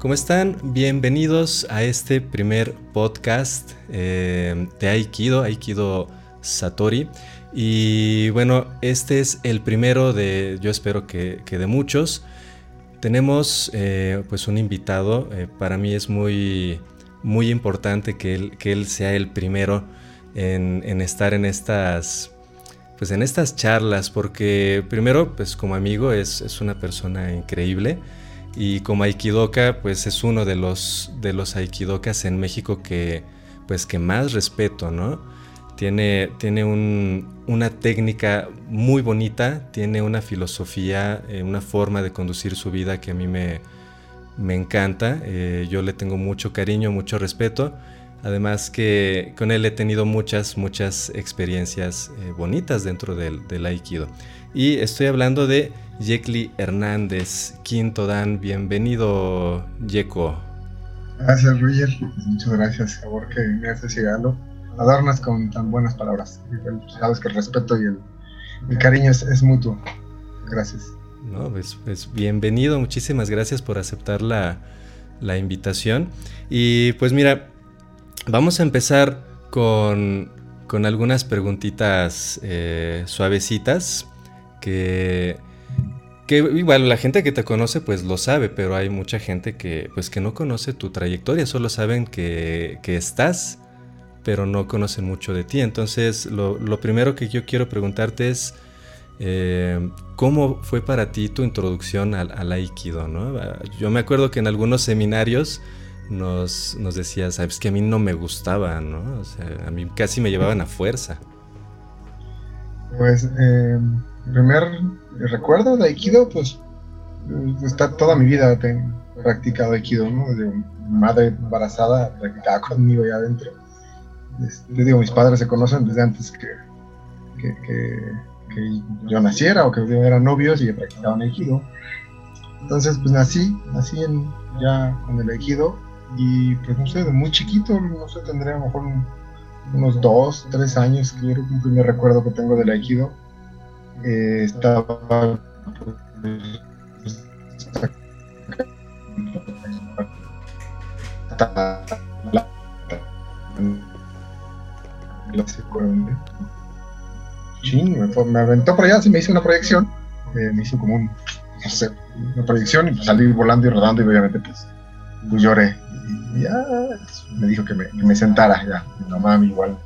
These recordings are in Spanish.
¿Cómo están? Bienvenidos a este primer podcast eh, de Aikido, Aikido Satori. Y bueno, este es el primero de, yo espero que, de muchos. Tenemos eh, pues un invitado, eh, para mí es muy, muy importante que él, que él sea el primero en, estar en estas, pues en estas charlas, porque primero pues como amigo es, es una persona increíble. Y como aikidoka, pues es uno de los, de los aikidokas en México que, pues que más respeto, ¿no? Tiene, tiene una técnica muy bonita, tiene una filosofía, eh, una forma de conducir su vida que a mí me, me encanta. Eh, yo le tengo mucho cariño, mucho respeto. Además que con él he tenido muchas, muchas experiencias eh, bonitas dentro del, del Aikido. Y estoy hablando de Yekli Hernández, Quinto Dan. Bienvenido, Yeko. Gracias, Roger. Muchas gracias, favor que me haces llegando a darnos con tan buenas palabras. Sabes que el respeto y el, cariño es, mutuo. Gracias. No, pues, pues, bienvenido, muchísimas gracias por aceptar la, invitación. Y pues mira, vamos a empezar con, algunas preguntitas eh, suavecitas que que igual la gente que te conoce pues lo sabe, pero hay mucha gente que pues que no conoce tu trayectoria, solo saben que, estás, pero no conocen mucho de ti. Entonces lo, primero que yo quiero preguntarte es eh, cómo fue para ti tu introducción al, aikido, ¿no? Yo me acuerdo que en algunos seminarios nos, nos decías, sabes que a mí no me gustaba, ¿no? O sea, a mí casi me llevaban a fuerza. Pues, eh, primer recuerdo de Aikido, pues está toda mi vida he practicado Aikido, ¿no? Desde mi madre embarazada practicaba conmigo allá adentro. Les digo, mis padres se conocen desde antes que, que, yo naciera o que eran novios y practicaban Aikido. Entonces, pues nací, nací en, ya con el Aikido y pues no sé, de muy chiquito, no sé, tendría a lo mejor unos dos, tres años, que yo un primer recuerdo que tengo del Aikido eh, estaba me, aventó por allá, se me hizo una proyección, eh, me hizo como un, una proyección y pues salí volando y rodando y obviamente pues, pues lloré. Y ya me dijo que me, me sentara, ya, mi mamá igual.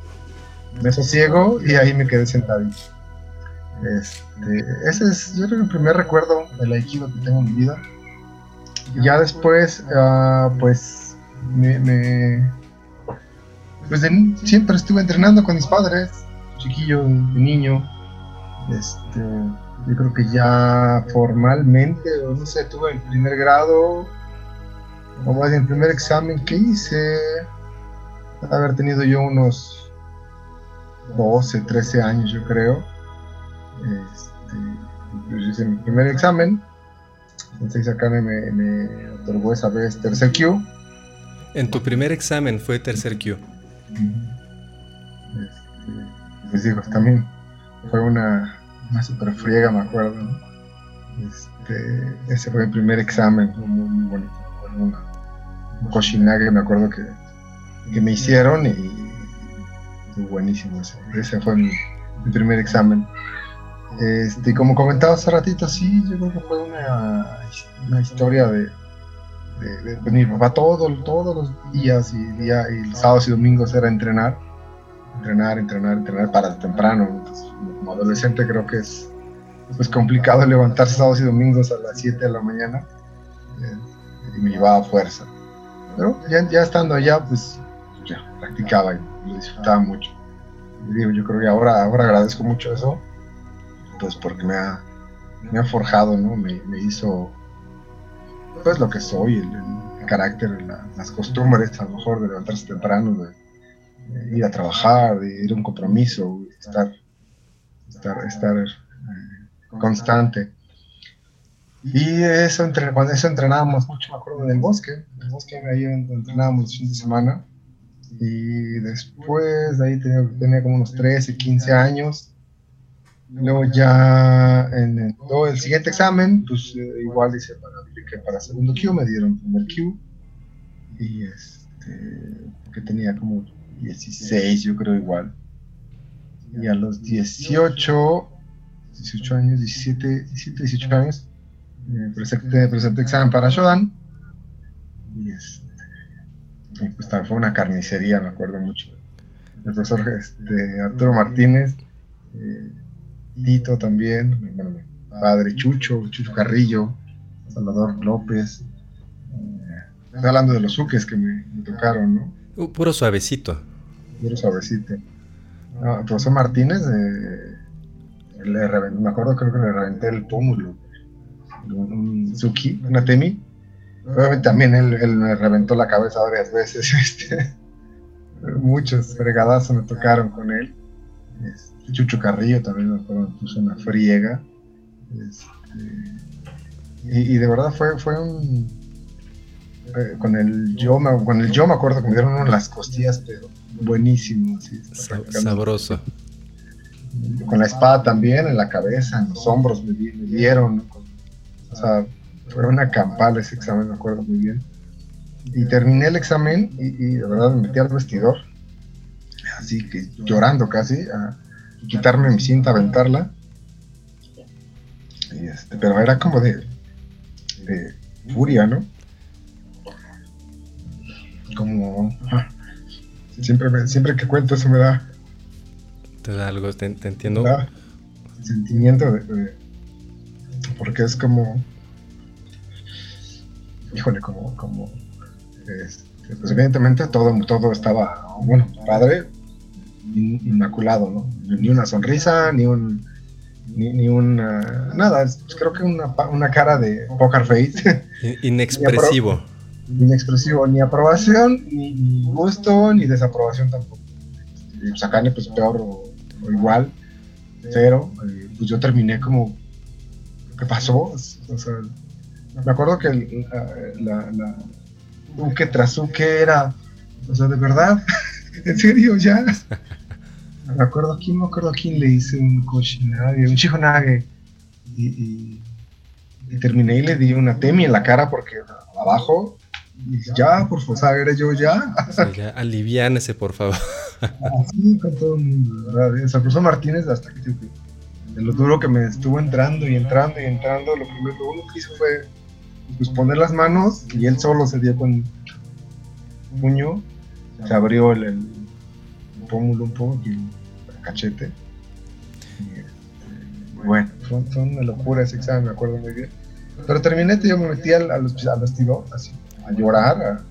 Me sosiego y ahí me quedé sentadito. Este, ese es, yo creo, el primer recuerdo del Aikido que tengo en mi vida. Y ya después, ah, pues, me, pues siempre estuve entrenando con mis padres, chiquillo, niño. Este, yo creo que ya formalmente, no sé, tuve el primer grado, o más el primer examen que hice, haber tenido yo unos 12, 13 años, yo creo este, yo hice mi primer examen. Entonces acá me, me otorgó esa vez tercer Q. En tu primer examen fue tercer Q. Este, les digo, también fue una, una super friega, me acuerdo. Este, ese fue mi primer examen, muy, bonito. Una, un cochinaje, me acuerdo que, que me hicieron y, buenísimo ese. Ese fue mi, mi primer examen. Este, como comentaba hace ratito, sí, yo creo que fue una, una historia de, de, de, papá todo, todos los días y, día, y sábados y domingos era entrenar, entrenar, entrenar, entrenar para temprano. como adolescente creo que es pues, complicado levantarse sábados y domingos a las 7 de la mañana eh, y me llevaba fuerza. Pero ya, ya estando allá, pues ya practicaba y lo disfrutaba mucho. Digo, yo creo que ahora, ahora agradezco mucho eso pues porque me ha, me ha forjado, ¿no? Me, hizo, pues lo que soy, el, carácter, las costumbres, a lo mejor de levantarse temprano, de, ir a trabajar, de ir a un compromiso, estar, estar, estar eh, constante. Y eso, entre, cuando eso entrenábamos mucho, me acuerdo, en el bosque, en el bosque ahí entrenábamos el fin de semana. Y después de ahí tenía, tenía como unos 13, 15 años Luego ya en el, siguiente examen, pues eh, igual hice para para segundo Q, me dieron primer Q. Y este, que tenía como 16, yo creo igual. Y a los 18, 18 años, 17, 17 18 años, me presenté, presenté examen para Shodan. Y, este, pues fue una carnicería, me acuerdo mucho. El profesor este, Arturo Martínez, eh, Tito también, bueno, padre Chucho, Chucho Carrillo, Salvador López. Eh, estoy hablando de los uques que me, tocaron, ¿no? Uh, puro suavecito. Puro suavecito. el profesor Martínez, eh, me acuerdo creo que le reventé el pómulo. Un, Suki, una Temi. Obviamente también él, me reventó la cabeza varias veces. Este, muchos fregadazos me tocaron con él. Este, Chucho Carrillo también me puso una friega. Este, y, de verdad fue, fue un. Eh, con el yo me, con el yo me acuerdo que me dieron uno en las costillas, pero buenísimo. Sabroso. Con la espada también, en la cabeza, en los hombros me, dieron. O sea, fue una campal ese examen, me acuerdo muy bien. Y terminé el examen y, de verdad me metí al vestidor, así que llorando casi, a quitarme mi cinta, aventarla. Este, pero era como de, de furia, ¿no? Como... siempre, siempre que cuento eso me da... Te da algo, te, entiendo. Da sentimiento de, Porque es como... Híjole, como... como este, pues evidentemente todo, todo estaba, bueno, padre, inmaculado, ¿no? Ni una sonrisa, ni un ni, ni una, nada, creo que una, una cara de poker face. Inexpresivo. inexpresivo, ni aprobación, ni, gusto, ni desaprobación tampoco. Y pues acá pues peor o, igual, cero. Eh, pues yo terminé como, ¿qué pasó? O sea, me acuerdo que la, la, Uke tras Uke era, o sea, de verdad, en serio, ya. me acuerdo a quién, me acuerdo quién le hice un cochinage, un chijonage. Y, y, y, terminé y le di una temi en la cara porque abajo, y ya, por favor, eres yo ya. ya, aliviánese, por favor. Así con todo el mundo, ¿verdad? Martínez, hasta que, de lo duro que me estuvo entrando y entrando y entrando, lo primero lo que hizo fue pues, poner las manos y él solo se dio con un puño, se abrió el, el pómulo un poco, y cachete. Este, bueno, fue, una locura ese examen, me acuerdo muy bien. Pero terminé, yo me metí al, al, vestidor, así, a llorar,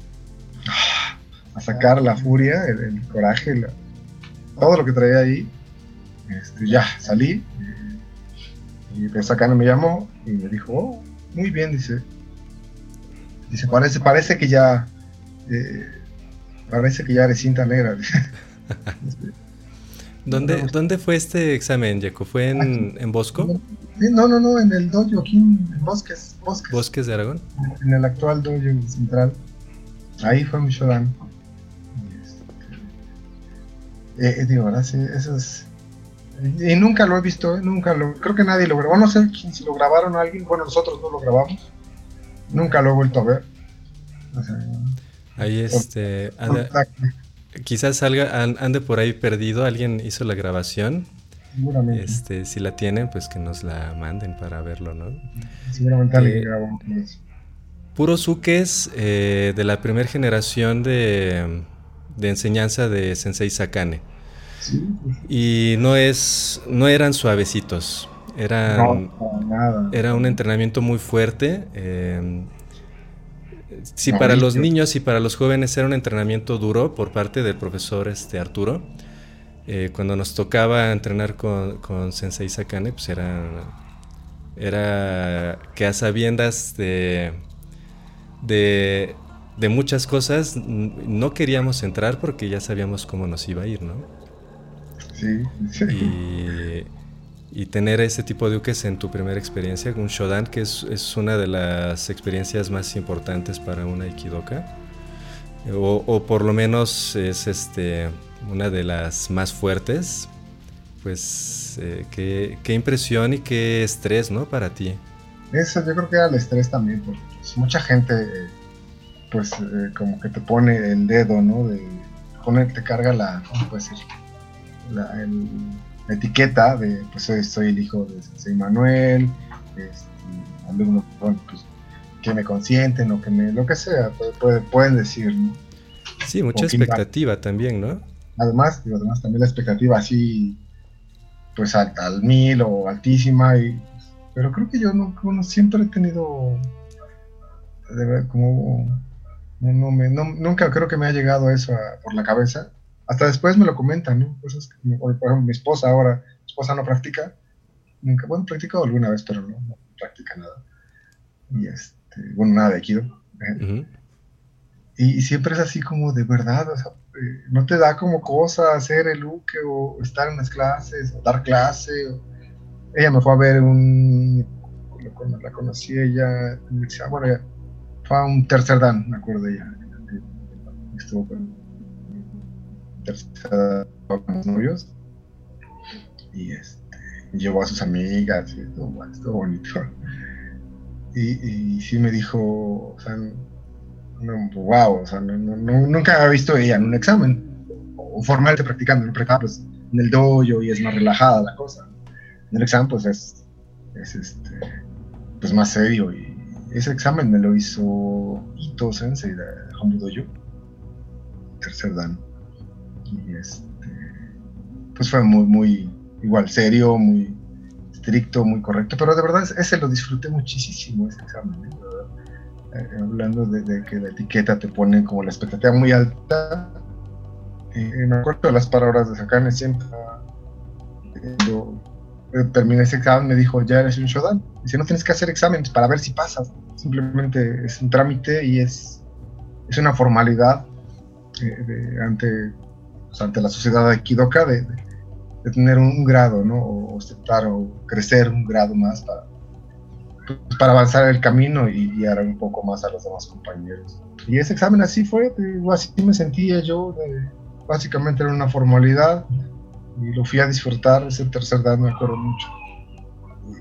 a, sacar la furia, el, coraje, todo lo que traía ahí. Este, ya, salí. Y, pues acá me llamó y me dijo, oh, muy bien, dice. Dice, parece, parece que ya, eh, parece que ya eres cinta negra. ¿Dónde, ¿Dónde fue este examen, Jaco? ¿Fue en, en Bosco? No, no, no, en el dojo aquí en Bosques. Bosques, ¿Bosques de Aragón? En el actual dojo central. Ahí fue mi shodan. Este, eh, digo, ¿verdad? Sí, eso es... Y nunca lo he visto, nunca lo... Creo que nadie lo grabó. No sé si lo grabaron a alguien. Bueno, nosotros no lo grabamos. Nunca lo he vuelto a ver. Ahí este... Quizás salga, ande por ahí perdido, alguien hizo la grabación. Seguramente. Este, si la tienen, pues que nos la manden para verlo, ¿no? Seguramente alguien eh, grabó Puros uques eh, de la primera generación de, enseñanza de Sensei Sakane. Sí, pues. Y no es, no eran suavecitos. Eran, Era un entrenamiento muy fuerte. Eh, si para los niños y para los jóvenes era un entrenamiento duro por parte del profesor este, Arturo, eh, cuando nos tocaba entrenar con, con Sensei Sakane, pues era, era que a sabiendas de, de, de muchas cosas no queríamos entrar porque ya sabíamos cómo nos iba a ir, ¿no? Sí, sí. Y, y tener ese tipo de uques en tu primera experiencia, un shodan, que es, es una de las experiencias más importantes para una aikidoka, o, o, por lo menos es este, una de las más fuertes, pues eh, qué, qué, impresión y qué estrés, ¿no? Para ti. eso yo creo que era el estrés también, porque pues, mucha gente, pues, eh, como que te pone el dedo, ¿no? De poner, te carga la, ¿cómo puede ser? La, etiqueta de, pues, soy, el hijo de Sensei Manuel, este, alumno, pues, que me consienten o que me, lo que sea, pueden decir, ¿no? Sí, mucha expectativa también, ¿no? Además, además también la expectativa así, pues al, al mil o altísima, y, pero creo que yo no, siempre he tenido, de ver, como, no, me, nunca creo que me ha llegado eso por la cabeza. Hasta después me lo comentan, ¿no? Cosas que, por ejemplo, mi esposa ahora, mi esposa no practica, nunca, bueno, practicado alguna vez, pero no, no practica nada. Y este, bueno, nada de Aikido. ¿eh? y, siempre es así como de verdad, o sea, eh, no te da como cosa hacer el uke o estar en las clases o dar clase. Ella me fue a ver un, la conocí ella, bueno, fue a un tercer dan, me acuerdo de ella. Estuvo con tercer dan con los novios y este, llevó a sus amigas y todo, estuvo bonito. Y, y sí me dijo, o sea, wow, o sea, nunca había visto ella en un examen o formalmente practicando, no practicaba pues en el dojo y es más relajada la cosa. En el examen pues es, es este, pues más serio y ese examen me lo hizo Ito Sensei de Hombu Dojo, tercer dan. Pues fue muy, muy, igual serio, muy estricto, muy correcto, pero de verdad ese lo disfruté muchísimo, ese examen, ¿eh? Eh, hablando de, que la etiqueta te pone como la expectativa muy alta. Eh, me acuerdo de las palabras de Sakane siempre. Cuando terminé ese examen, me dijo: Ya eres un Shodan. Dice: No tienes que hacer exámenes para ver si pasas. Simplemente es un trámite y es, es una formalidad eh, ante, pues, ante la sociedad de Kidoka de, de, tener un, grado, ¿no? O aceptar o crecer un grado más para para avanzar el camino y guiar un poco más a los demás compañeros. Y ese examen así fue, así me sentía yo, básicamente era una formalidad y lo fui a disfrutar ese tercer día, me acuerdo mucho.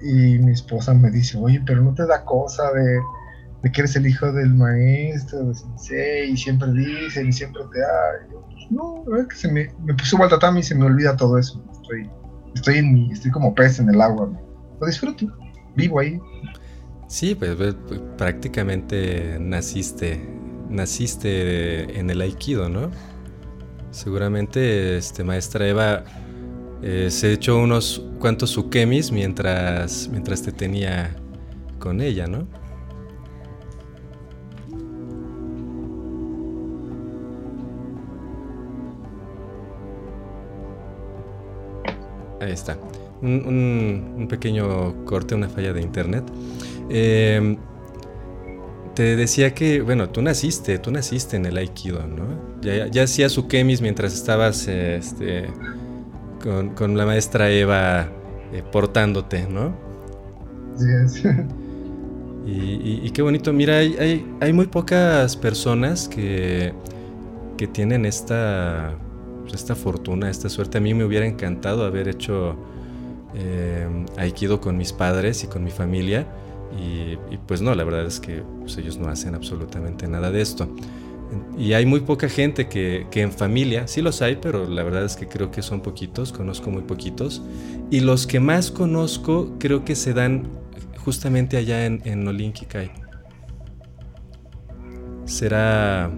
Y mi esposa me dice, oye, pero no te da cosa de, de que eres el hijo del maestro, de sensei, y siempre dicen y siempre te da. yo, pues, no, es que se me, me puso al tatami y se me olvida todo eso. Estoy, estoy, en estoy como pez en el agua, lo disfruto, vivo ahí. Sí, pues, prácticamente naciste, naciste en el aikido, ¿no? Seguramente, este, maestra Eva eh, se echó unos cuantos sukemis mientras, mientras te tenía con ella, ¿no? Ahí está. Un, un, pequeño corte, una falla de internet. Em, te decía que, bueno, tú naciste, tú naciste en el Aikido, ¿no? Ya, ya hacías Ukemis mientras estabas este, con, la maestra Eva eh, portándote, ¿no? Sí, Y, qué bonito, mira, hay, hay, muy pocas personas que, que tienen esta, esta fortuna, esta suerte. A mí me hubiera encantado haber hecho eh, Aikido con mis padres y con mi familia y, pues no, la verdad es que pues, ellos no hacen absolutamente nada de esto. Y hay muy poca gente que, que, en familia, sí los hay, pero la verdad es que creo que son poquitos, conozco muy poquitos. Y los que más conozco creo que se dan justamente allá en, en Olinkikai. Será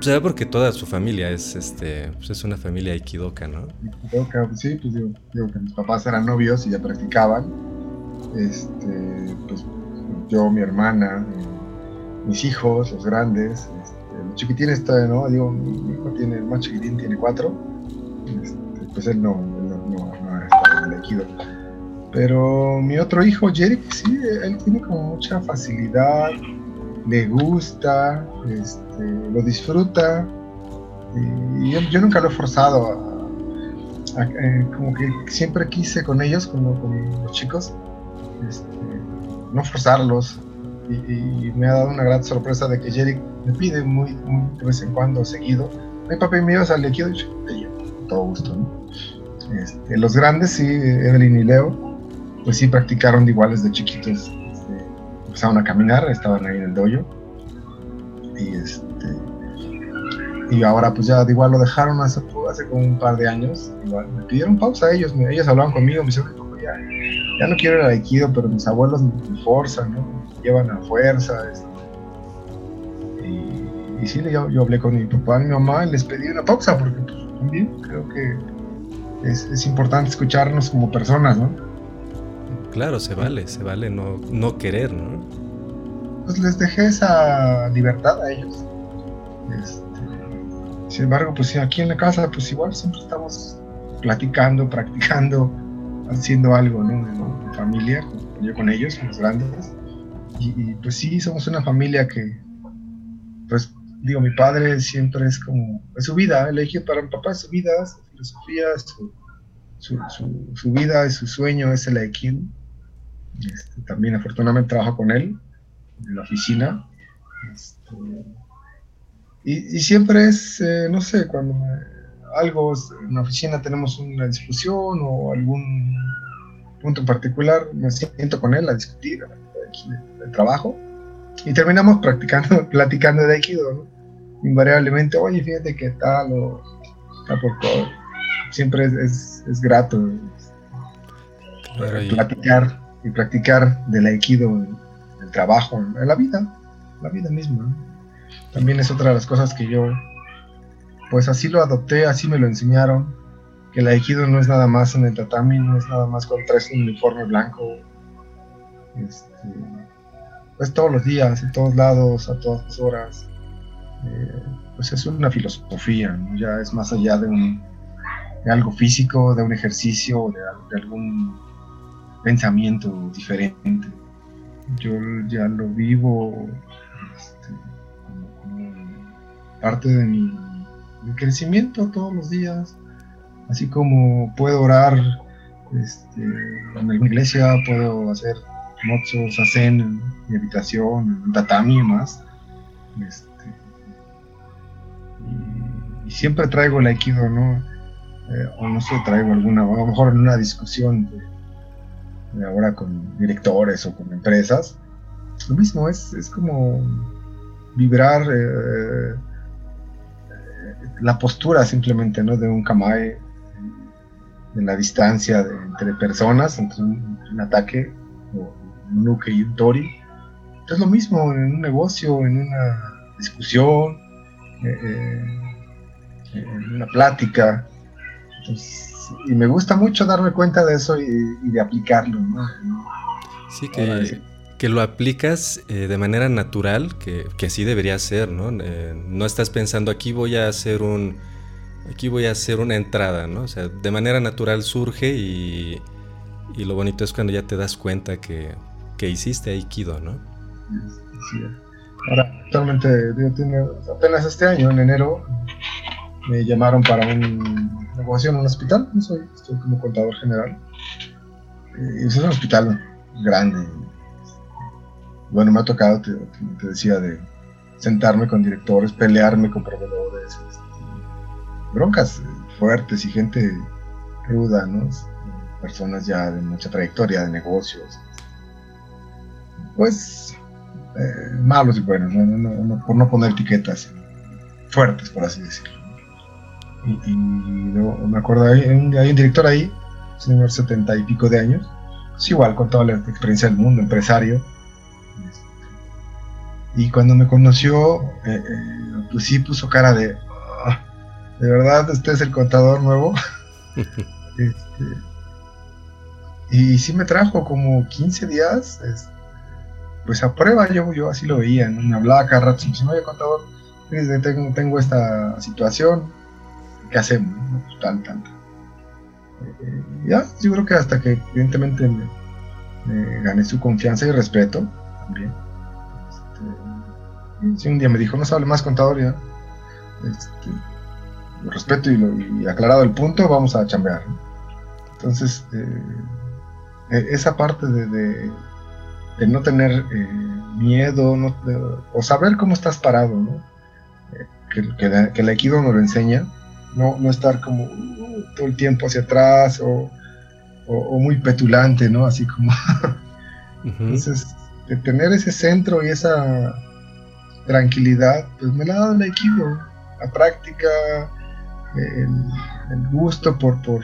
será porque toda su familia es este pues es una familia aikidoka, ¿no? Aikidoka, sí, pues digo, digo, que mis papás eran novios y ya practicaban este, pues yo, mi hermana, mis hijos, los grandes, este, los chiquitines todavía no, digo, mi hijo tiene, el más chiquitín tiene cuatro, este, pues él no, no, no, ha estado en el Aikido. Pero mi otro hijo, Jerry, sí, él tiene como mucha facilidad, le gusta, este, lo disfruta, y yo, nunca lo he forzado eh, como que siempre quise con ellos, con los chicos, este, no forzarlos. Y, me ha dado una gran sorpresa de que Jerry me pide muy, de vez en cuando, seguido, mi papá mío sale aquí, todo gusto. Este, los grandes, sí, Evelyn y Leo, pues sí practicaron iguales de chiquitos. Empezaron a caminar, estaban ahí en el dojo. Y este y ahora pues ya igual lo dejaron hace, hace como un par de años. Igual me pidieron pausa a ellos, ellos hablaban conmigo, me dijeron, ya, ya no quiero ir al Aikido, pero mis abuelos me forzan, ¿no? Me llevan a fuerza. Este. Y, sí, yo, yo, hablé con mi papá y mi mamá y les pedí una pausa porque pues, también creo que es, es importante escucharnos como personas, ¿no? Claro, se vale, se vale no, no querer, ¿no? Pues les dejé esa libertad a ellos. Este, sin embargo, pues aquí en la casa, pues igual siempre estamos platicando, practicando, haciendo algo, ¿no? En familia, yo con ellos, los grandes. Y, pues sí, somos una familia que, pues digo, mi padre siempre es como, es su vida, elegí para mi papá es su vida, su filosofía, su, su, su, vida, es su sueño, es el Aikido. Este, también afortunadamente trabajo con él en la oficina. Este, y, siempre es, eh, no sé, cuando algo en la oficina tenemos una discusión o algún punto en particular, me siento con él a discutir el trabajo y terminamos practicando, platicando de Aikido, ¿no? Invariablemente, oye, fíjate que tal o está por todo. Siempre es, es, grato platicar y practicar del Aikido, el, trabajo, en la vida, la vida misma. También es otra de las cosas que yo, pues así lo adopté, así me lo enseñaron, que el Aikido no es nada más en el tatami, no es nada más con tres un uniforme blanco. Este, pues todos los días, en todos lados, a todas horas. Eh, pues es una filosofía, ya es más allá de, un, de algo físico, de un ejercicio, de algún pensamiento diferente. Yo ya lo vivo este, como, parte de mi, crecimiento todos los días, así como puedo orar este, en la iglesia, puedo hacer mozos, hacen en mi habitación, en tatami y más. Este, y, siempre traigo el aikido, ¿no? Eh, o no sé, traigo alguna, a lo mejor en una discusión ahora con directores o con empresas, lo mismo, es, es como vibrar eh, la postura simplemente ¿no? de un kamae en la distancia entre personas, entre un, ataque, o un nuke y un tori. Es lo mismo en un negocio, en una discusión, eh, eh, en una plática. Entonces, y me gusta mucho darme cuenta de eso y, de aplicarlo. ¿no? Sí, que, que lo aplicas eh, de manera natural, que, que, así debería ser, ¿no? Eh, no estás pensando aquí voy a hacer un, aquí voy a hacer una entrada, ¿no? O sea, de manera natural surge y, y lo bonito es cuando ya te das cuenta que, que hiciste Aikido, ¿no? Sí. Ahora, actualmente, apenas este año, en enero, me llamaron para un negocio en un hospital. Yo soy, estoy como contador general. Y es un hospital grande. Bueno, me ha tocado, te, decía, de sentarme con directores, pelearme con proveedores, este, broncas fuertes y gente ruda, ¿no? Personas ya de mucha trayectoria de negocios. Pues eh, malos y buenos, por no poner etiquetas fuertes, por así decirlo. Y, me acuerdo, hay un, hay un director ahí, señor setenta y pico de años, pues igual con toda la experiencia del mundo, empresario. Y cuando me conoció, eh, eh, pues sí puso cara de, ah, de verdad, usted es el contador nuevo. Este, y sí me trajo como 15 días, pues a prueba, yo, yo así lo veía, me hablaba cada rato, me oye contador, tengo, tengo esta situación, ¿qué hacemos? Pues, tal, tal, eh, ya, yo creo que hasta que evidentemente me, gané su confianza y respeto también. Este, un día me dijo, no sabe más contador ya. Este, lo respeto y, aclarado el punto, vamos a chambear. Entonces, eh, e, esa parte de, no tener eh, miedo o saber cómo estás parado, ¿no? que, que, el Aikido nos lo enseña, no, no estar como uh, todo el tiempo hacia atrás o, muy petulante, ¿no? Así como... Entonces, tener ese centro y esa tranquilidad, pues me la ha dado el equipo, la práctica, el, gusto por, por,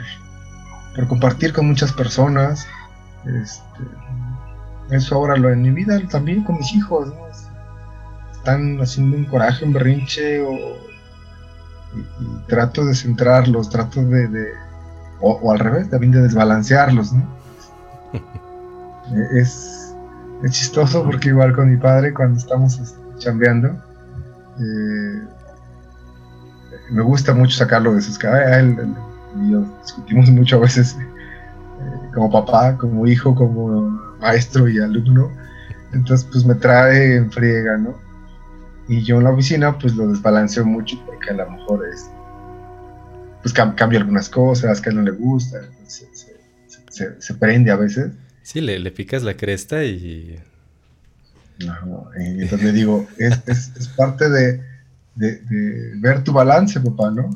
compartir con muchas personas. Este, eso ahora lo en mi vida también con mis hijos, Están haciendo un coraje, un berrinche, o, trato de centrarlos, trato de, o, al revés, también de desbalancearlos, es, es chistoso porque igual con mi padre cuando estamos este, chambeando, eh, me gusta mucho sacarlo de sus cabezas. Él, y yo discutimos mucho a veces eh, como papá, como hijo, como maestro y alumno. Entonces, pues me trae en friega, ¿no? Y yo en la oficina, pues lo desbalanceo mucho porque a lo mejor es. Pues cambia algunas cosas que a él no le gusta, se, prende a veces. Sí, le, le picas la cresta y. No, y entonces le digo, es, es parte de, de, ver tu balance, papá, ¿no?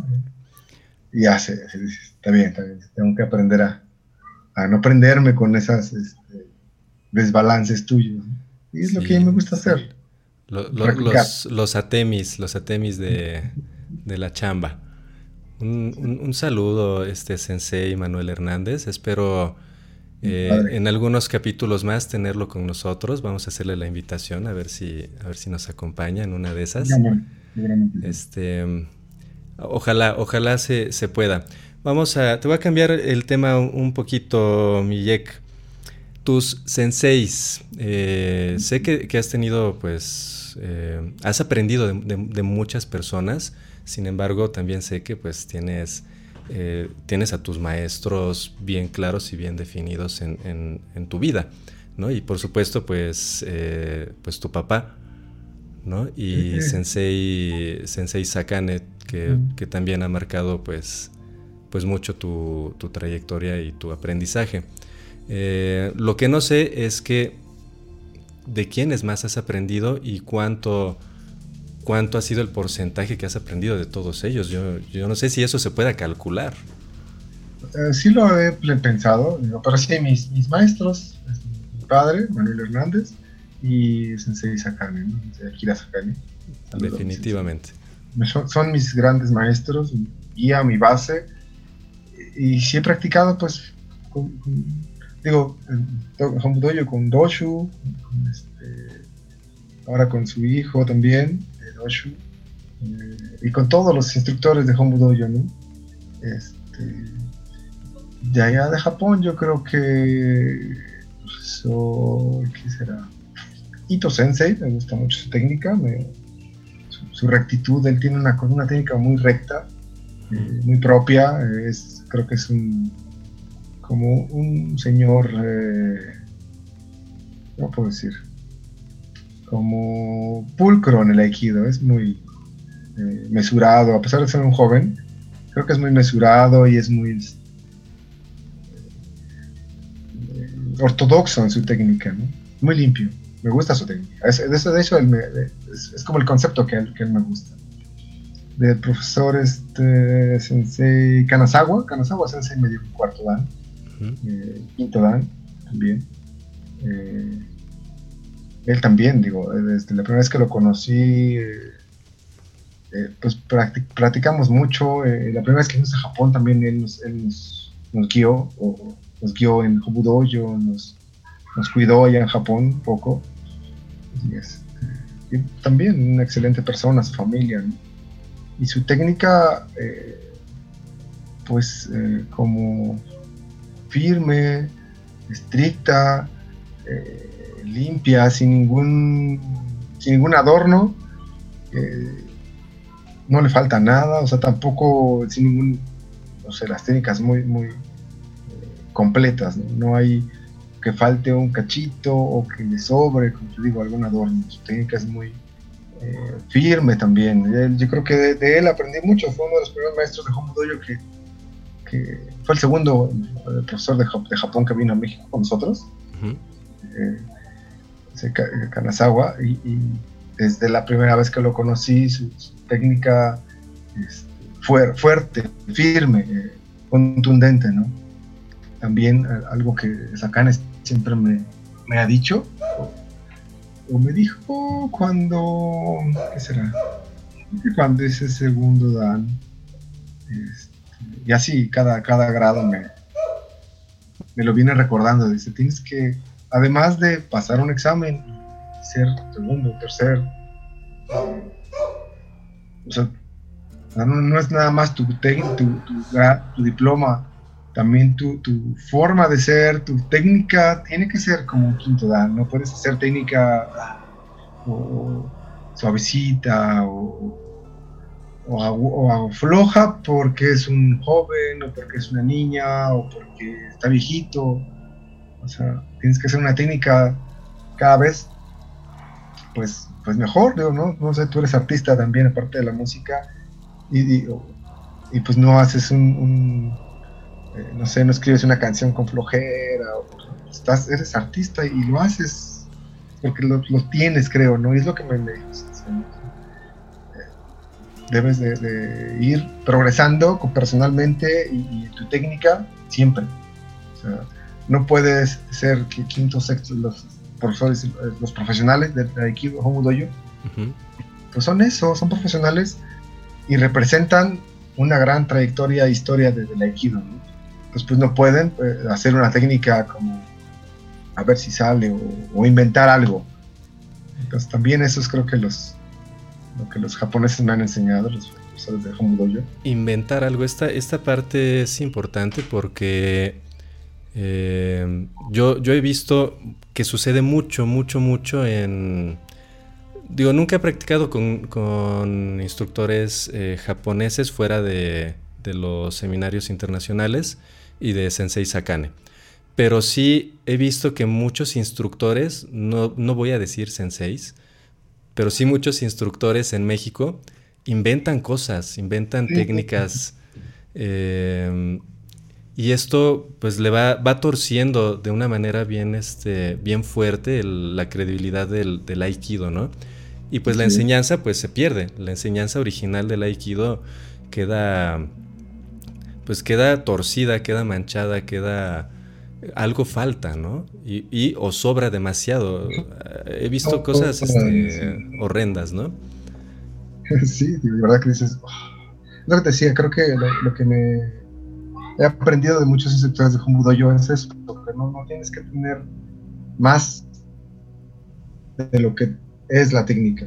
Y hace, está bien, está bien, tengo que aprender a, a no prenderme con esas este, desbalances tuyos. Y es lo que a mí me gusta hacer. Los, los atemis, los atemis de, de la chamba. Un, un, saludo, este Sensei Manuel Hernández. Espero eh, en algunos capítulos más tenerlo con nosotros. Vamos a hacerle la invitación a ver si, a ver si nos acompaña en una de esas. Este, ojalá, ojalá se, pueda. Vamos a, te voy a cambiar el tema un poquito, Miyek. Tus senseis, eh, sé que, has tenido, pues, eh, has aprendido de, muchas personas, sin embargo, también sé que, pues, tienes, eh, tienes a tus maestros bien claros y bien definidos en, en tu vida, ¿no? Y por supuesto, pues, pues tu papá, y Sensei, Sensei Sakane, que, también ha marcado pues, pues mucho tu, trayectoria y tu aprendizaje. Eh, lo que no sé es que de quiénes más has aprendido y cuánto, cuánto ha sido el porcentaje que has aprendido de todos ellos. Yo, yo no sé si eso se pueda calcular. Eh, sí lo he pensado, pero sí, mis, mis maestros, mi padre, Manuel Hernández, y Sensei Sakane, ¿no? Akira Sakane. Definitivamente. Son, mis grandes maestros, mi guía, mi base. Y sí he practicado, pues, con, digo, Dojo con Doshu, este, ahora con su hijo también, Doshu, eh, y con todos los instructores de Hombu Dojo, ¿no? Este, de allá de Japón, yo creo que. Pues, ¿Qué será? Ito Sensei, me gusta mucho su técnica, su, rectitud, él tiene una, una técnica muy recta, eh, muy propia, es, creo que es un, como un señor, eh, ¿cómo puedo decir? Como pulcro en el aikido, es muy eh, mesurado, a pesar de ser un joven, creo que es muy mesurado y es muy ortodoxo en su técnica, muy limpio me gusta su técnica. Es, de hecho, es, como el concepto que, él, que él me gusta. Del profesor este, Sensei Kanazawa, Kanazawa Sensei me dio cuarto dan, eh, quinto dan también. Eh, él también, digo, desde la primera vez que lo conocí, eh, pues practicamos mucho. la primera vez que fuimos a Japón también él nos, guió, o, nos guió en Hobudoyo, nos, nos cuidó allá en Japón un poco. Y, también una excelente persona, su familia. Y su técnica, eh, pues eh, como firme, estricta, eh, limpia, sin ningún, sin ningún adorno. no le falta nada, o sea, tampoco sin ningún, no sé, las técnicas muy, muy completas, ¿no? hay que falte un cachito o que le sobre, como te digo, algún adorno. Su técnica es muy eh, firme también. yo creo que de, él aprendí mucho. Fue uno de los primeros maestros de Homo Dojo que fue el segundo eh, profesor de, de, Japón que vino a México con nosotros. Eh, Kanazawa. Y, desde la primera vez que lo conocí, su, técnica fue fuerte, firme, contundente, ¿no? También algo que Sakane siempre me, ha dicho, o me dijo cuando, ¿qué será? Cuando ese segundo dan, este, y así cada, cada grado me, me lo viene recordando, dice, tienes que, además de pasar un examen, ser segundo, tercer, o sea, no, es nada más tu, tu, tu, diploma, también tu, forma de ser, tu técnica tiene que ser como un quinto dan, no puedes hacer técnica o, suavecita o, o, floja porque es un joven o porque es una niña o porque está viejito. O sea, tienes que hacer una técnica cada vez pues, pues mejor, digo, ¿no? No sé, tú eres artista también, aparte de la música, y, y, pues no haces un, eh, no sé, no escribes una canción con flojera, estás, eres artista y lo haces porque lo, tienes, creo, ¿no? Y es lo que me Debes de, ir progresando personalmente y, tu técnica siempre. O sea, no puedes ser quinto, sexto, los profesores, los profesionales de, Aikido, Homo Dojo, pues son eso, son profesionales y representan una gran trayectoria e historia del de Aikido. Pues, pues no pueden eh, hacer una técnica como a ver si sale o, inventar algo. Entonces también eso es creo que los que los japoneses me han enseñado, los profesores de. Inventar algo, esta, esta parte es importante porque eh, yo, yo he visto que sucede mucho, mucho, mucho en... Digo, nunca he practicado con, instructores eh, japoneses fuera de, los seminarios internacionales y de Sensei Sakane. Pero sí he visto que muchos instructores, no, no voy a decir senseis, pero sí muchos instructores en México inventan cosas, inventan técnicas eh, y esto pues le va, va torciendo de una manera bien, este, bien fuerte la credibilidad del, del, aikido, ¿no? Y pues la enseñanza pues se pierde, la enseñanza original del aikido queda pues queda torcida, queda manchada, queda algo falta, ¿no? Y, o sobra demasiado. He visto cosas este, horrendas, ¿no? Sí, de verdad que dices, oh". lo que te decía, creo que lo que me he aprendido de muchos instructores de Humbudo yo es eso, que no, tienes que tener más de lo que es la técnica.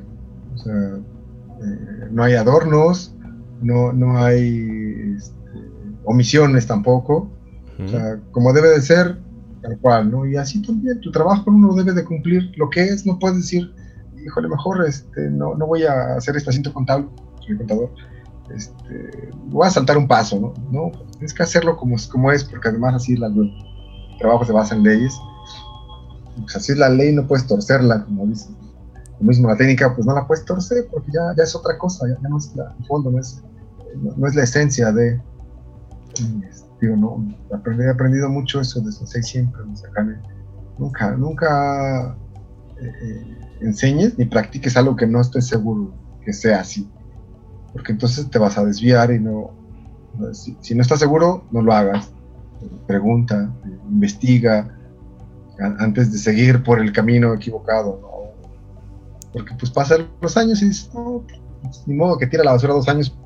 O sea, eh, no hay adornos, no, no hay este, omisiones tampoco. O sea, como debe de ser, tal cual, ¿no? Y así también, tu trabajo uno debe de cumplir lo que es, no puedes decir, híjole, mejor este, no, no voy a hacer este asiento contable, soy contador, este, voy a saltar un paso, ¿no? No, tienes que hacerlo como, como es, porque además así la, el trabajo se basa en leyes. Pues así es la ley, no puedes torcerla, como dice. Lo mismo la técnica, pues no la puedes torcer porque ya, ya es otra cosa, ya, no es la, el fondo, no es, no, es la esencia de. Digo, no, he aprendido mucho eso de Sensei siempre, Nunca, nunca eh, eh, enseñes ni practiques algo que no estés seguro que sea así porque entonces te vas a desviar y no, si, no estás seguro, no lo hagas. Pregunta, investiga, antes de seguir por el camino equivocado, Porque pues pasan los años y dices, no, pues, ni modo que tira la basura dos años.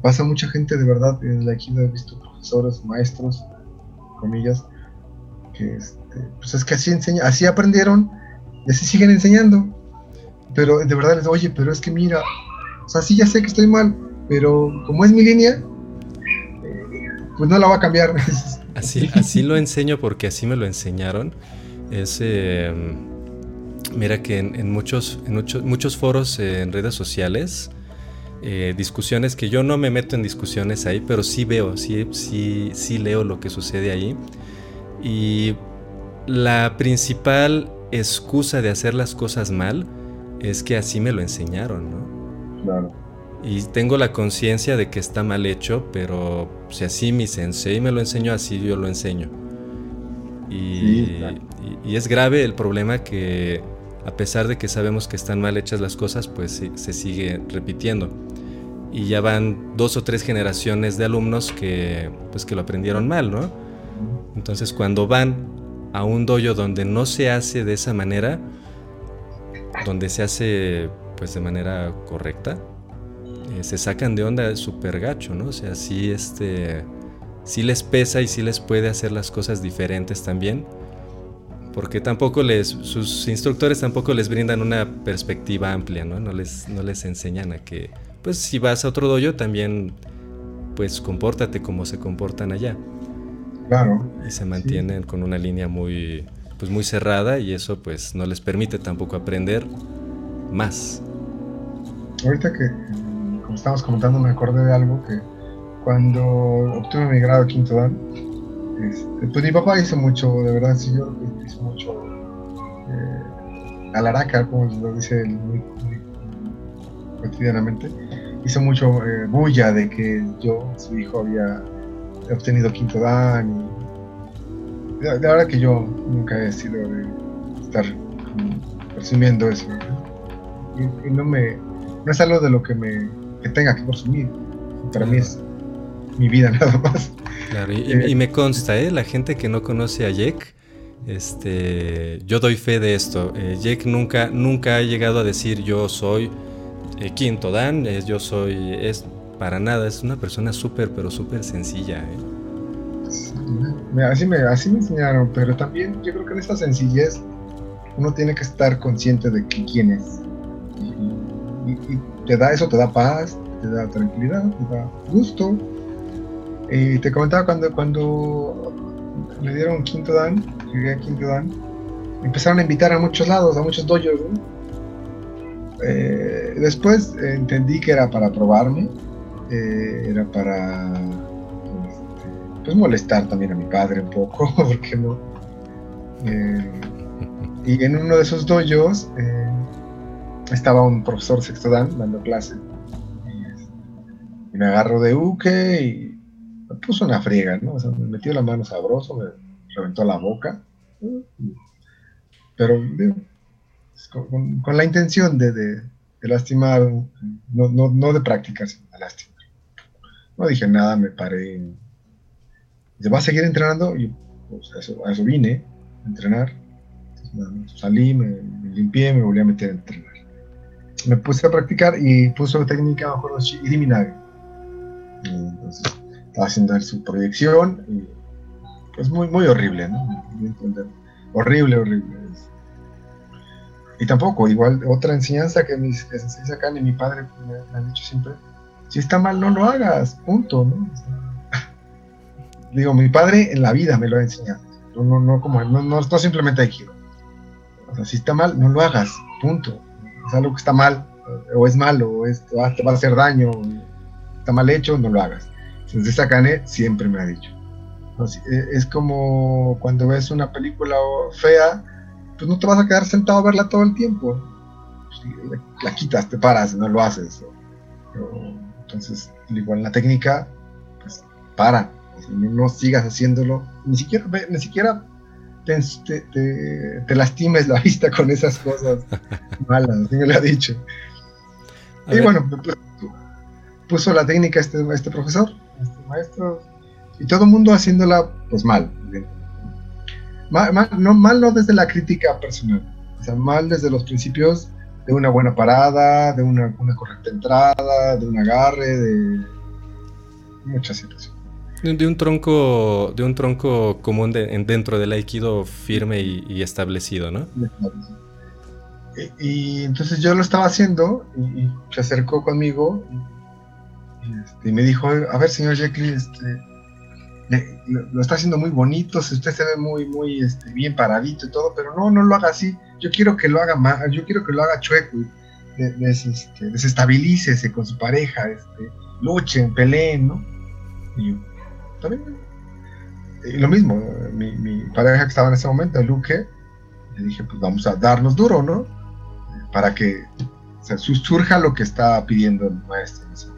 Pasa mucha gente de verdad, en la he visto profesores, maestros, comillas, que este, pues es que así enseña, así aprendieron y así siguen enseñando. Pero de verdad les oye, pero es que mira, o sea, sí ya sé que estoy mal, pero como es mi línea, pues no la va a cambiar. Así, así lo enseño porque así me lo enseñaron. Es, em, mira que en, muchos, en muchos, foros en redes sociales, eh, discusiones que yo no me meto en discusiones ahí, pero sí veo, sí, sí, sí leo lo que sucede ahí. Y la principal excusa de hacer las cosas mal es que así me lo enseñaron, ¿no? Y tengo la conciencia de que está mal hecho, pero si así mi sensei me lo enseñó, así yo lo enseño. Y, es grave el problema que a pesar de que sabemos que están mal hechas las cosas, pues se, sigue repitiendo. Y ya van dos o tres generaciones de alumnos que, pues, que lo aprendieron mal, ¿no? Entonces cuando van a un dojo donde no se hace de esa manera, donde se hace pues de manera correcta, eh, se sacan de onda súper gacho, ¿no? O sea, sí, este, sí les pesa y sí les puede hacer las cosas diferentes también. Porque tampoco les, sus instructores tampoco les brindan una perspectiva amplia, ¿no? No les, no les enseñan a que, pues si vas a otro dojo también, pues compórtate como se comportan allá. Claro. Y se mantienen con una línea muy, pues muy cerrada y eso pues no les permite tampoco aprender más. Ahorita que, como estábamos comentando, me acordé de algo que cuando obtuve mi grado de quinto dan, este, pues mi papá hizo mucho, de verdad, sí, yo hizo mucho eh, alaraca, como lo dice él muy, cotidianamente, hizo mucho eh, bulla de que yo, su hijo, había obtenido quinto dan y de, verdad que yo nunca he sido de estar presumiendo eso y, no me no es algo de lo que me que tenga que consumir para mí es mi vida nada más. Claro y, eh, me consta ¿eh? la gente que no conoce a Jack este yo doy fe de esto. Eh, Jack nunca nunca ha llegado a decir yo soy eh, quinto dan yo soy es para nada es una persona súper pero súper sencilla ¿eh? así me así me enseñaron pero también yo creo que en esa sencillez uno tiene que estar consciente de quién es y, te da eso, te da paz, te da tranquilidad, te da gusto. Y te comentaba cuando, cuando me dieron quinto dan, llegué a quinto dan, empezaron a invitar a muchos lados, a muchos dojos. Eh, después entendí que era para probarme, eh, era para este, pues molestar también a mi padre un poco, porque no. Eh, y en uno de esos dojos estaba un profesor sexto dan dando clase. Y, me agarró de uke y me puso una friega, ¿no? O sea, me metió la mano sabroso, me reventó la boca. Pero con, la intención de, lastimar, no, no, no de practicar, sino de lastimar. No dije nada, me paré. ¿Se va a seguir entrenando? Y pues, a, eso, vine, a entrenar. salí, me, me, limpié, me volví a meter a entrenar me puse a practicar y puso técnica bajo los eliminario. Entonces, estaba haciendo su proyección y es muy, muy horrible, ¿no? Horrible, horrible. Y tampoco, igual, otra enseñanza que mis que se acá y mi padre me, han dicho siempre, si está mal, no lo hagas, punto, ¿no? digo, mi padre en la vida me lo ha enseñado, no, no, como, no, no, no simplemente giro. O sea, si está mal, no lo hagas, punto es algo que está mal, o es malo, o es, te, va, a hacer daño, está mal hecho, no lo hagas. Entonces Sakane siempre me ha dicho. E, es como cuando ves una película fea, pues no te vas a quedar sentado a verla todo el tiempo. la, quitas, te paras, no lo haces. entonces, igual en la técnica, pues para, no, sigas haciéndolo, ni siquiera, ni siquiera te, lastimes la vista con esas cosas malas, así me lo ha dicho. y bueno, puso la técnica este, este profesor, este maestro, y todo el mundo haciéndola pues mal. Mal, no, mal no desde la crítica personal, o sea, mal desde los principios de una buena parada, de una, una correcta entrada, de un agarre, de muchas situaciones. De un tronco, de un tronco común dentro del aikido firme y, establecido, ¿no? Y, entonces yo lo estaba haciendo y, se acercó conmigo este, y, me dijo, a ver señor Jekyll, este, lo, está haciendo muy bonito, usted se ve muy, muy este, bien paradito y todo, pero no, no lo haga así, yo quiero que lo haga más, yo quiero que lo haga chueco, este, desestabilícese con su pareja, este, luchen, peleen, ¿no? Y yo, y lo mismo, mi, pareja que estaba en ese momento, Luque, le dije, pues vamos a darnos duro, ¿no? Para que surja lo que está pidiendo el maestro.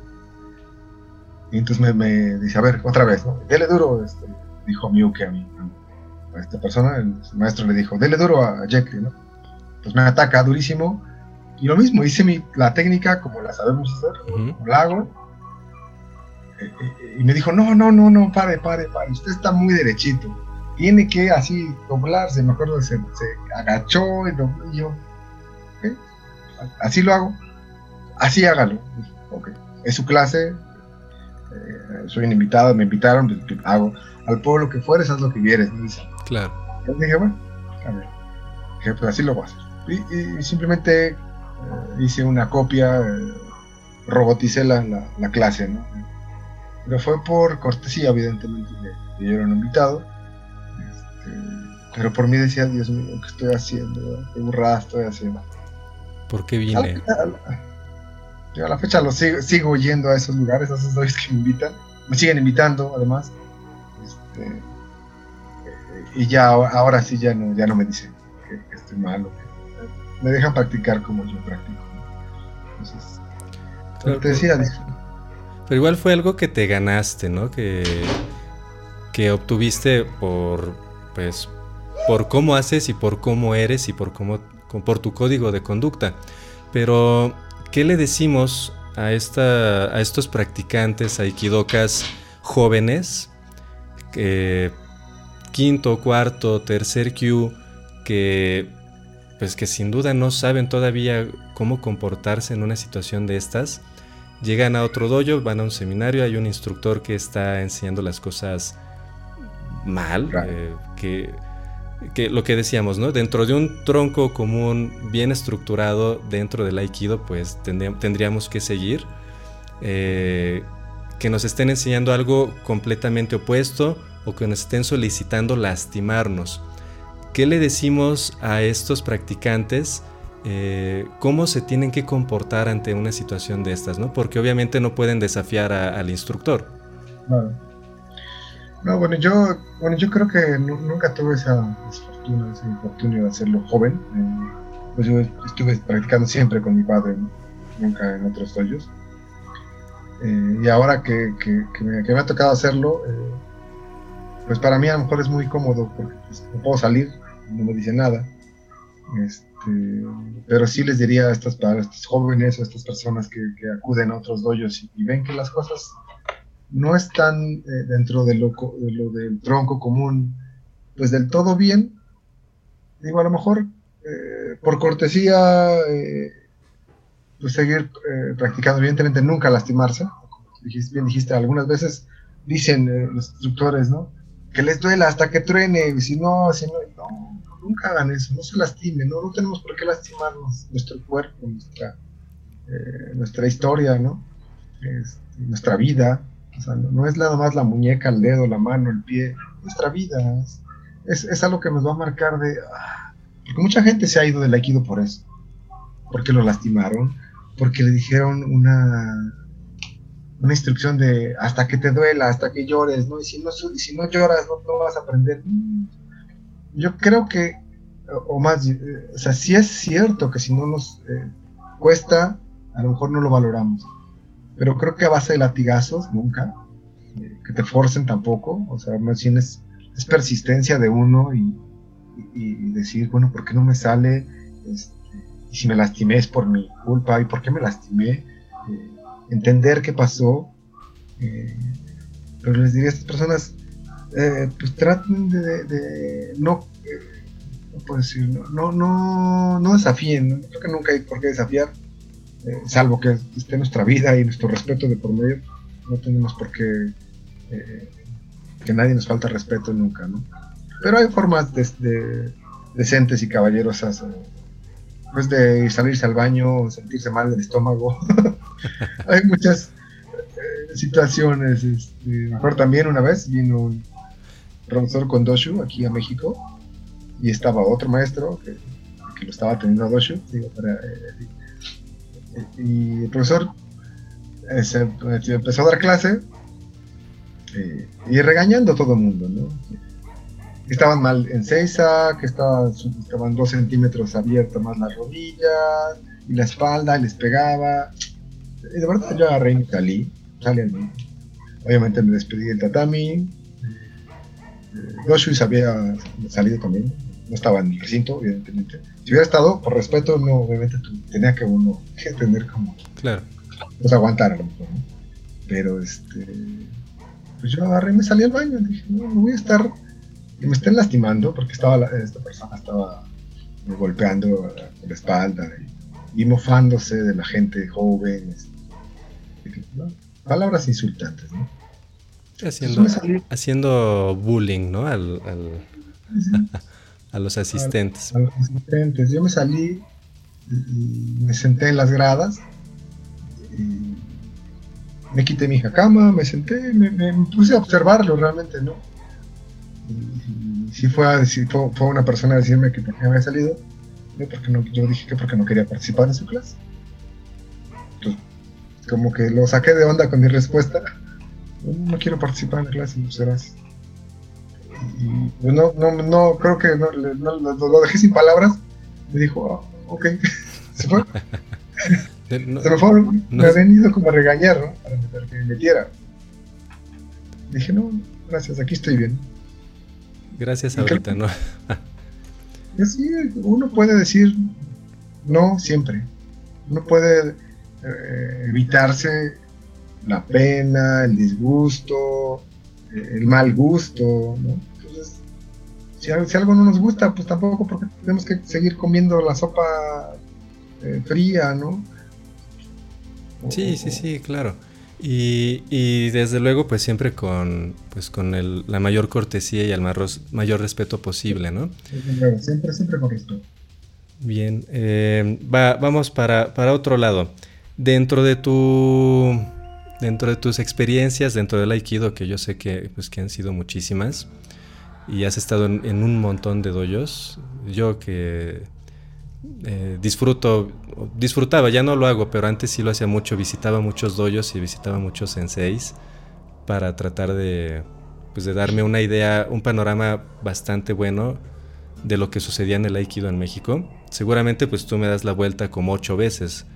Y entonces me, dice, a ver, otra vez, ¿no? Dele duro, este, dijo Miuke a mí, a esta persona, el maestro le dijo, dele duro a Jackie, ¿no? Pues me ataca durísimo. Y lo mismo, hice mi, la técnica como la sabemos hacer, como la hago, y me dijo, no, no, no, no, pare, pare, pare, usted está muy derechito. Tiene que así doblarse, me acuerdo, se, se agachó y, yo, así lo hago, así hágalo. Okay. Es su clase, eh, soy un invitado, me invitaron, pues, hago al pueblo que fueres, haz lo que quieres. Claro. Yo dije, bueno, a ver, dije, pues así lo voy a hacer. Y, simplemente eh, hice una copia, eh, roboticé la, la, clase, ¿no? Pero fue por cortesía, evidentemente, que yo era un invitado. Este, pero por mí decía, Dios mío, ¿qué estoy haciendo? ¿Qué burrada estoy haciendo? ¿Por qué vine? Yo a la fecha lo sigo, sigo yendo a esos lugares, a esos doyos que me invitan. Me siguen invitando, además. Este, y ya ahora sí ya no, ya no me dicen que, estoy mal me dejan practicar como yo practico. Entonces, te decía, pero igual fue algo que te ganaste, ¿no? Que, que obtuviste por, pues, por cómo haces y por cómo eres y por cómo, por tu código de conducta. Pero ¿Qué le decimos a, esta, a estos practicantes aikidokas jóvenes, quinto, cuarto, tercer Q, que pues que sin duda no saben todavía cómo comportarse en una situación de estas? Llegan a otro dojo, van a un seminario, hay un instructor que está enseñando las cosas mal, eh, que que lo que decíamos, ¿no? Dentro de un tronco común bien estructurado dentro del aikido, pues tendríamos que seguir. Eh, que nos estén enseñando algo completamente opuesto o que nos estén solicitando lastimarnos. ¿Qué le decimos a estos practicantes? Eh, ¿Cómo se tienen que comportar ante una situación de estas? ¿no? Porque obviamente no pueden desafiar al instructor. No, bueno, yo, bueno, yo creo que nunca tuve esa desfortuna, ese infortunio de hacerlo joven. Eh, pues yo estuve practicando siempre con mi padre, nunca en otros hoyos. Eh, y ahora que, que, me, ha tocado hacerlo, eh, pues para mí a lo mejor es muy cómodo porque pues, no puedo salir, no me dice nada. Este, pero sí les diría a estas, para estos jóvenes o a estas personas que, acuden a otros doyos y ven que las cosas no están eh, dentro de lo, de lo, del tronco común, pues del todo bien. Digo, a lo mejor eh, por cortesía, eh, pues seguir practicando, evidentemente nunca lastimarse. Como dijiste, bien dijiste, algunas veces dicen los instructores, ¿no? Que les duela hasta que truene, si no, si no, no, nunca hagan eso, no se lastimen, no, no tenemos por qué lastimarnos nuestro cuerpo, nuestra, nuestra historia, ¿no? Este, nuestra vida no, es nada más la muñeca, el dedo, la mano, el pie, nuestra vida. Es, es algo que nos va a marcar de... Ah, porque mucha gente se ha ido del aikido por eso. Porque lo lastimaron, porque le dijeron una, una instrucción de hasta que te duela, hasta que llores, ¿no? Y si no, si no lloras, no, vas a aprender. Yo creo que, o más, eh, o sea, sí es cierto que si no nos eh, cuesta, a lo mejor no lo valoramos pero creo que a base de latigazos, nunca, eh, que te forcen tampoco, o sea, más bien es, persistencia de uno y, decir, bueno, ¿por qué no me sale? Este, y si me lastimé es por mi culpa, ¿y por qué me lastimé? Eh, entender qué pasó. Eh, pero les diría a estas personas, pues traten de, no, no puedo decir, no, no, no, desafíen, creo que nunca hay por qué desafiar eh, salvo que esté nuestra vida y nuestro respeto de por medio, no tenemos por qué eh, que nadie nos falta respeto nunca, ¿no? Pero hay formas de, decentes y caballerosas, pues de salirse al baño, sentirse mal del estómago. hay muchas eh, situaciones. Este, mejor también una vez vino un profesor con Doshu aquí a México y estaba otro maestro que, lo estaba teniendo a Doshu, digo, para y el profesor eh, empezó a dar clase eh, y regañando a todo el mundo, ¿no? estaban mal en Seiza, que estaban, estaban dos centímetros abiertos más las rodillas y la espalda, y les pegaba. Y de verdad yo agarré y salí, salí Obviamente me despedí del tatami. Eh, había salido también, no estaba en el recinto, evidentemente. Si hubiera estado, por respeto, no, obviamente tenía que uno que tener como. Claro. Pues aguantar a lo mejor, ¿no? Pero este. Pues yo agarré y me salí al baño. Dije, no, no voy a estar. Y me estén lastimando, porque estaba esta persona estaba golpeando la, la espalda. y mofándose de la gente joven. Este, Palabras insultantes, ¿no? Haciendo, haciendo bullying, ¿no? Al, a los asistentes. A, los asistentes. Yo me salí y me senté en las gradas me quité mi jacama, me senté, me, me, puse a observarlo realmente, ¿no? Y, si fue, a decir, fue, una persona a decirme que por había salido, porque no, yo dije que porque no quería participar en su clase. Entonces, como que lo saqué de onda con mi respuesta. No, quiero participar en la clase, no serás. Y no, no, no, creo que no, lo dejé sin palabras. Me dijo, oh, ok, se fue. se me fue, me ha venido como a regañar, ¿no? Para que me metiera. Dije, no, gracias, aquí estoy bien. Gracias ahorita, ¿no? sí, uno puede decir no siempre. Uno puede eh, evitarse la pena, el disgusto, el mal gusto, ¿no? Si, algo no nos gusta, pues tampoco porque tenemos que seguir comiendo la sopa eh, fría, ¿no? Sí, sí, sí, claro. Y, desde luego, pues siempre con, pues con el, la mayor cortesía y el mayor respeto posible, ¿no? Siempre, siempre con respeto. Bien, eh, vamos para, para, otro lado. Dentro de tu, dentro de tus experiencias, dentro del Aikido, que yo sé que, pues, que han sido muchísimas, y has estado en, en un montón de doyos, yo que eh, disfruto, disfrutaba, ya no lo hago, pero antes sí lo hacía mucho, visitaba muchos doyos y visitaba muchos senseis para tratar de, pues de darme una idea, un panorama bastante bueno de lo que sucedía en el Aikido en México. Seguramente pues tú me das la vuelta como ocho veces.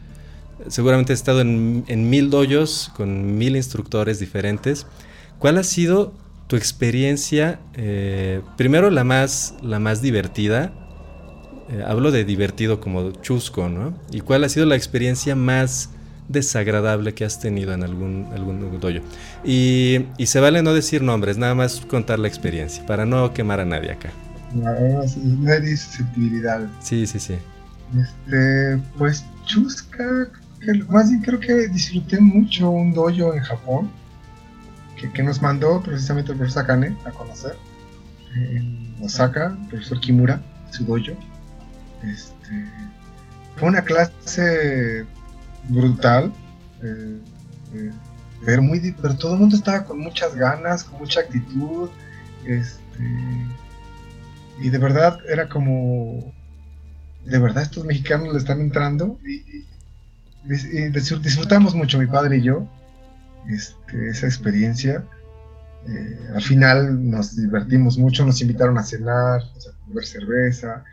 Seguramente he estado en, mil doyos con mil instructores diferentes. ¿Cuál ha sido tu experiencia, eh, primero la más, la más divertida, eh, hablo de divertido como chusco, ¿no? ¿Y cuál ha sido la experiencia más desagradable que has tenido en algún, algún doyo? Y, y, se vale no decir nombres, nada más contar la experiencia, para no quemar a nadie acá. No, no hay susceptibilidad. Sí, sí, sí. Este, pues chusca, más bien creo que disfruté mucho un dojo en Japón, que, nos mandó precisamente el profesor Akane a conocer, en Osaka, el profesor Kimura, su dojo este, fue una clase brutal, eh, eh, pero, muy, pero todo el mundo estaba con muchas ganas, con mucha actitud. Este, y de verdad era como, de verdad estos mexicanos le están entrando y, disfrutamos mucho mi padre y yo este, esa experiencia. Eh, al final nos divertimos mucho, nos invitaron a cenar, a beber cerveza,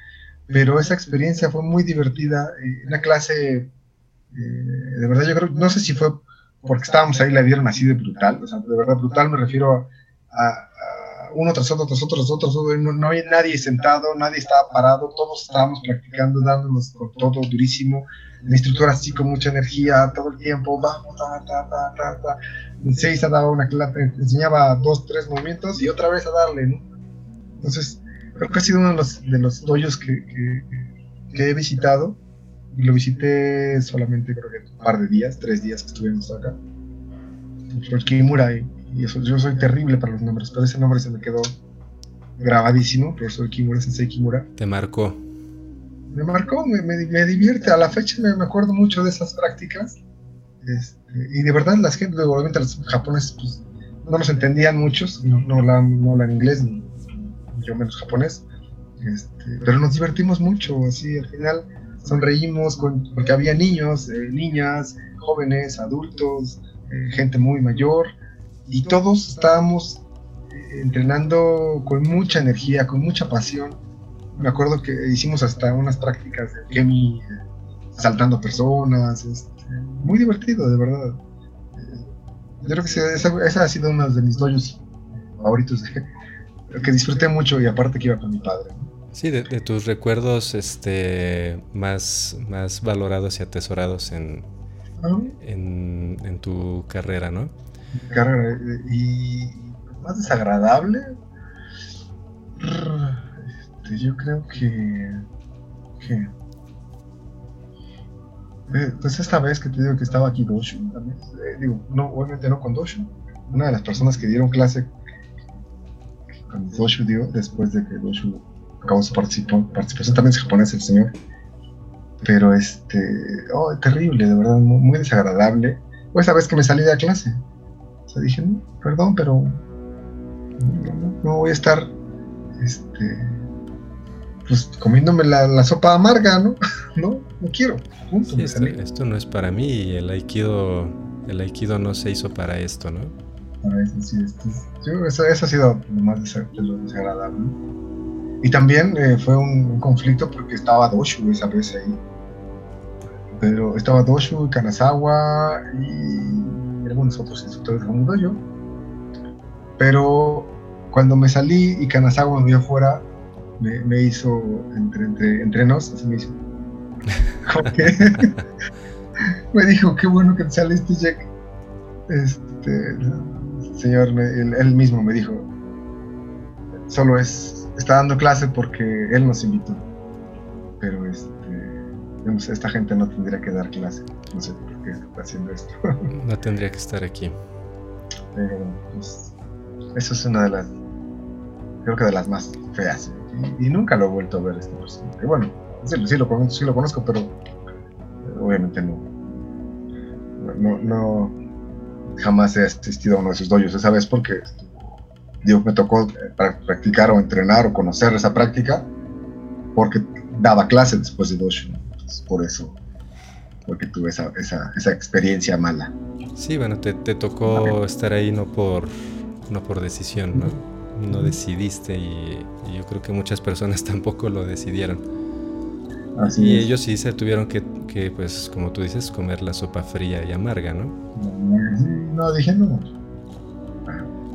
pero esa experiencia fue muy divertida. Eh, una clase, eh, de verdad, yo creo, no sé si fue porque estábamos ahí, la vieron así de brutal, o sea, de verdad brutal me refiero a, uno tras otro, tras otro, tras otro, no, había nadie sentado, nadie estaba parado, todos estábamos practicando, dándonos con todo durísimo, la instructora así con mucha energía todo el tiempo, vamos, ta, ta, ta, ta, ta. Seis daba una clase, enseñaba dos, tres movimientos y otra vez a darle, ¿no? Entonces, creo que ha sido uno de los, de los doyos que, que, he visitado. Y lo visité solamente creo que un par de días, tres días que estuvimos acá. El Kimura y, eso, yo soy terrible para los nombres, pero ese nombre se me quedó grabadísimo, profesor Kimura, Sensei Kimura. ¿Te marcó? Me marcó, me, me, divierte. A la fecha me, acuerdo mucho de esas prácticas. Este, y de verdad, las gente, obviamente los japoneses, pues, no nos entendían muchos, no, no, hablan, no hablan inglés, ni, yo menos japonés, este, pero nos divertimos mucho, así al final sonreímos con, porque había niños, eh, niñas, jóvenes, adultos, eh, gente muy mayor, y todos estábamos eh, entrenando con mucha energía, con mucha pasión. Me acuerdo que hicimos hasta unas prácticas de Kemi saltando personas, este, muy divertido, de verdad. yo creo que esa, ha sido uno de mis doyos favoritos de, que disfruté mucho y aparte que iba con mi padre. Sí, de, tus recuerdos este, más, más valorados y atesorados en, en, tu carrera, ¿no? Carrera, y más desagradable, este, yo creo que, que eh, pues esta vez que te digo que estaba aquí Doshu, también, eh, digo, no, obviamente no con Doshu, una de las personas que dieron clase con Doshu, digo, después de que Doshu acabó su participación, también es japonés el señor, pero este, oh, terrible, de verdad, muy, desagradable. O esa vez que me salí de la clase, dije, perdón, pero no, voy a estar, este, pues comiéndome la, sopa amarga, ¿no? no, no quiero. esto, no es para mí y el aikido, el aikido no se hizo para esto, ¿no? Para eso sí, eso, ha sido lo más desagradable. Y también eh, fue un, conflicto porque estaba Doshu esa vez ahí. Pero estaba Doshu, Kanazawa y algunos otros instructores de Dojo. Pero cuando me salí y Kanazawa me vio afuera, me, hizo entre, entre, entre nos, así me hizo. me dijo, qué bueno que te saliste, Jack. Este, señor, él, mismo me dijo, solo es, está dando clase porque él nos invitó. Pero este, esta gente no tendría que dar clase. No sé por qué está haciendo esto. no tendría que estar aquí. Pero, pues, eso es una de las, creo que de las más feas. Y, nunca lo he vuelto a ver este personaje. Bueno, sí, lo, conozco, pero obviamente no. No, no, jamás he asistido a uno de sus doyos esa vez porque digo, me tocó eh, practicar o entrenar o conocer esa práctica porque daba clase después de dojo. Por eso, porque tuve esa, esa, esa experiencia mala. Sí, bueno, te, te tocó estar ahí no por, no por decisión, ¿no? No decidiste y, yo creo que muchas personas tampoco lo decidieron. Así y ellos sí se tuvieron que, que, pues, como tú dices, comer la sopa fría y amarga, ¿no? No, dije no.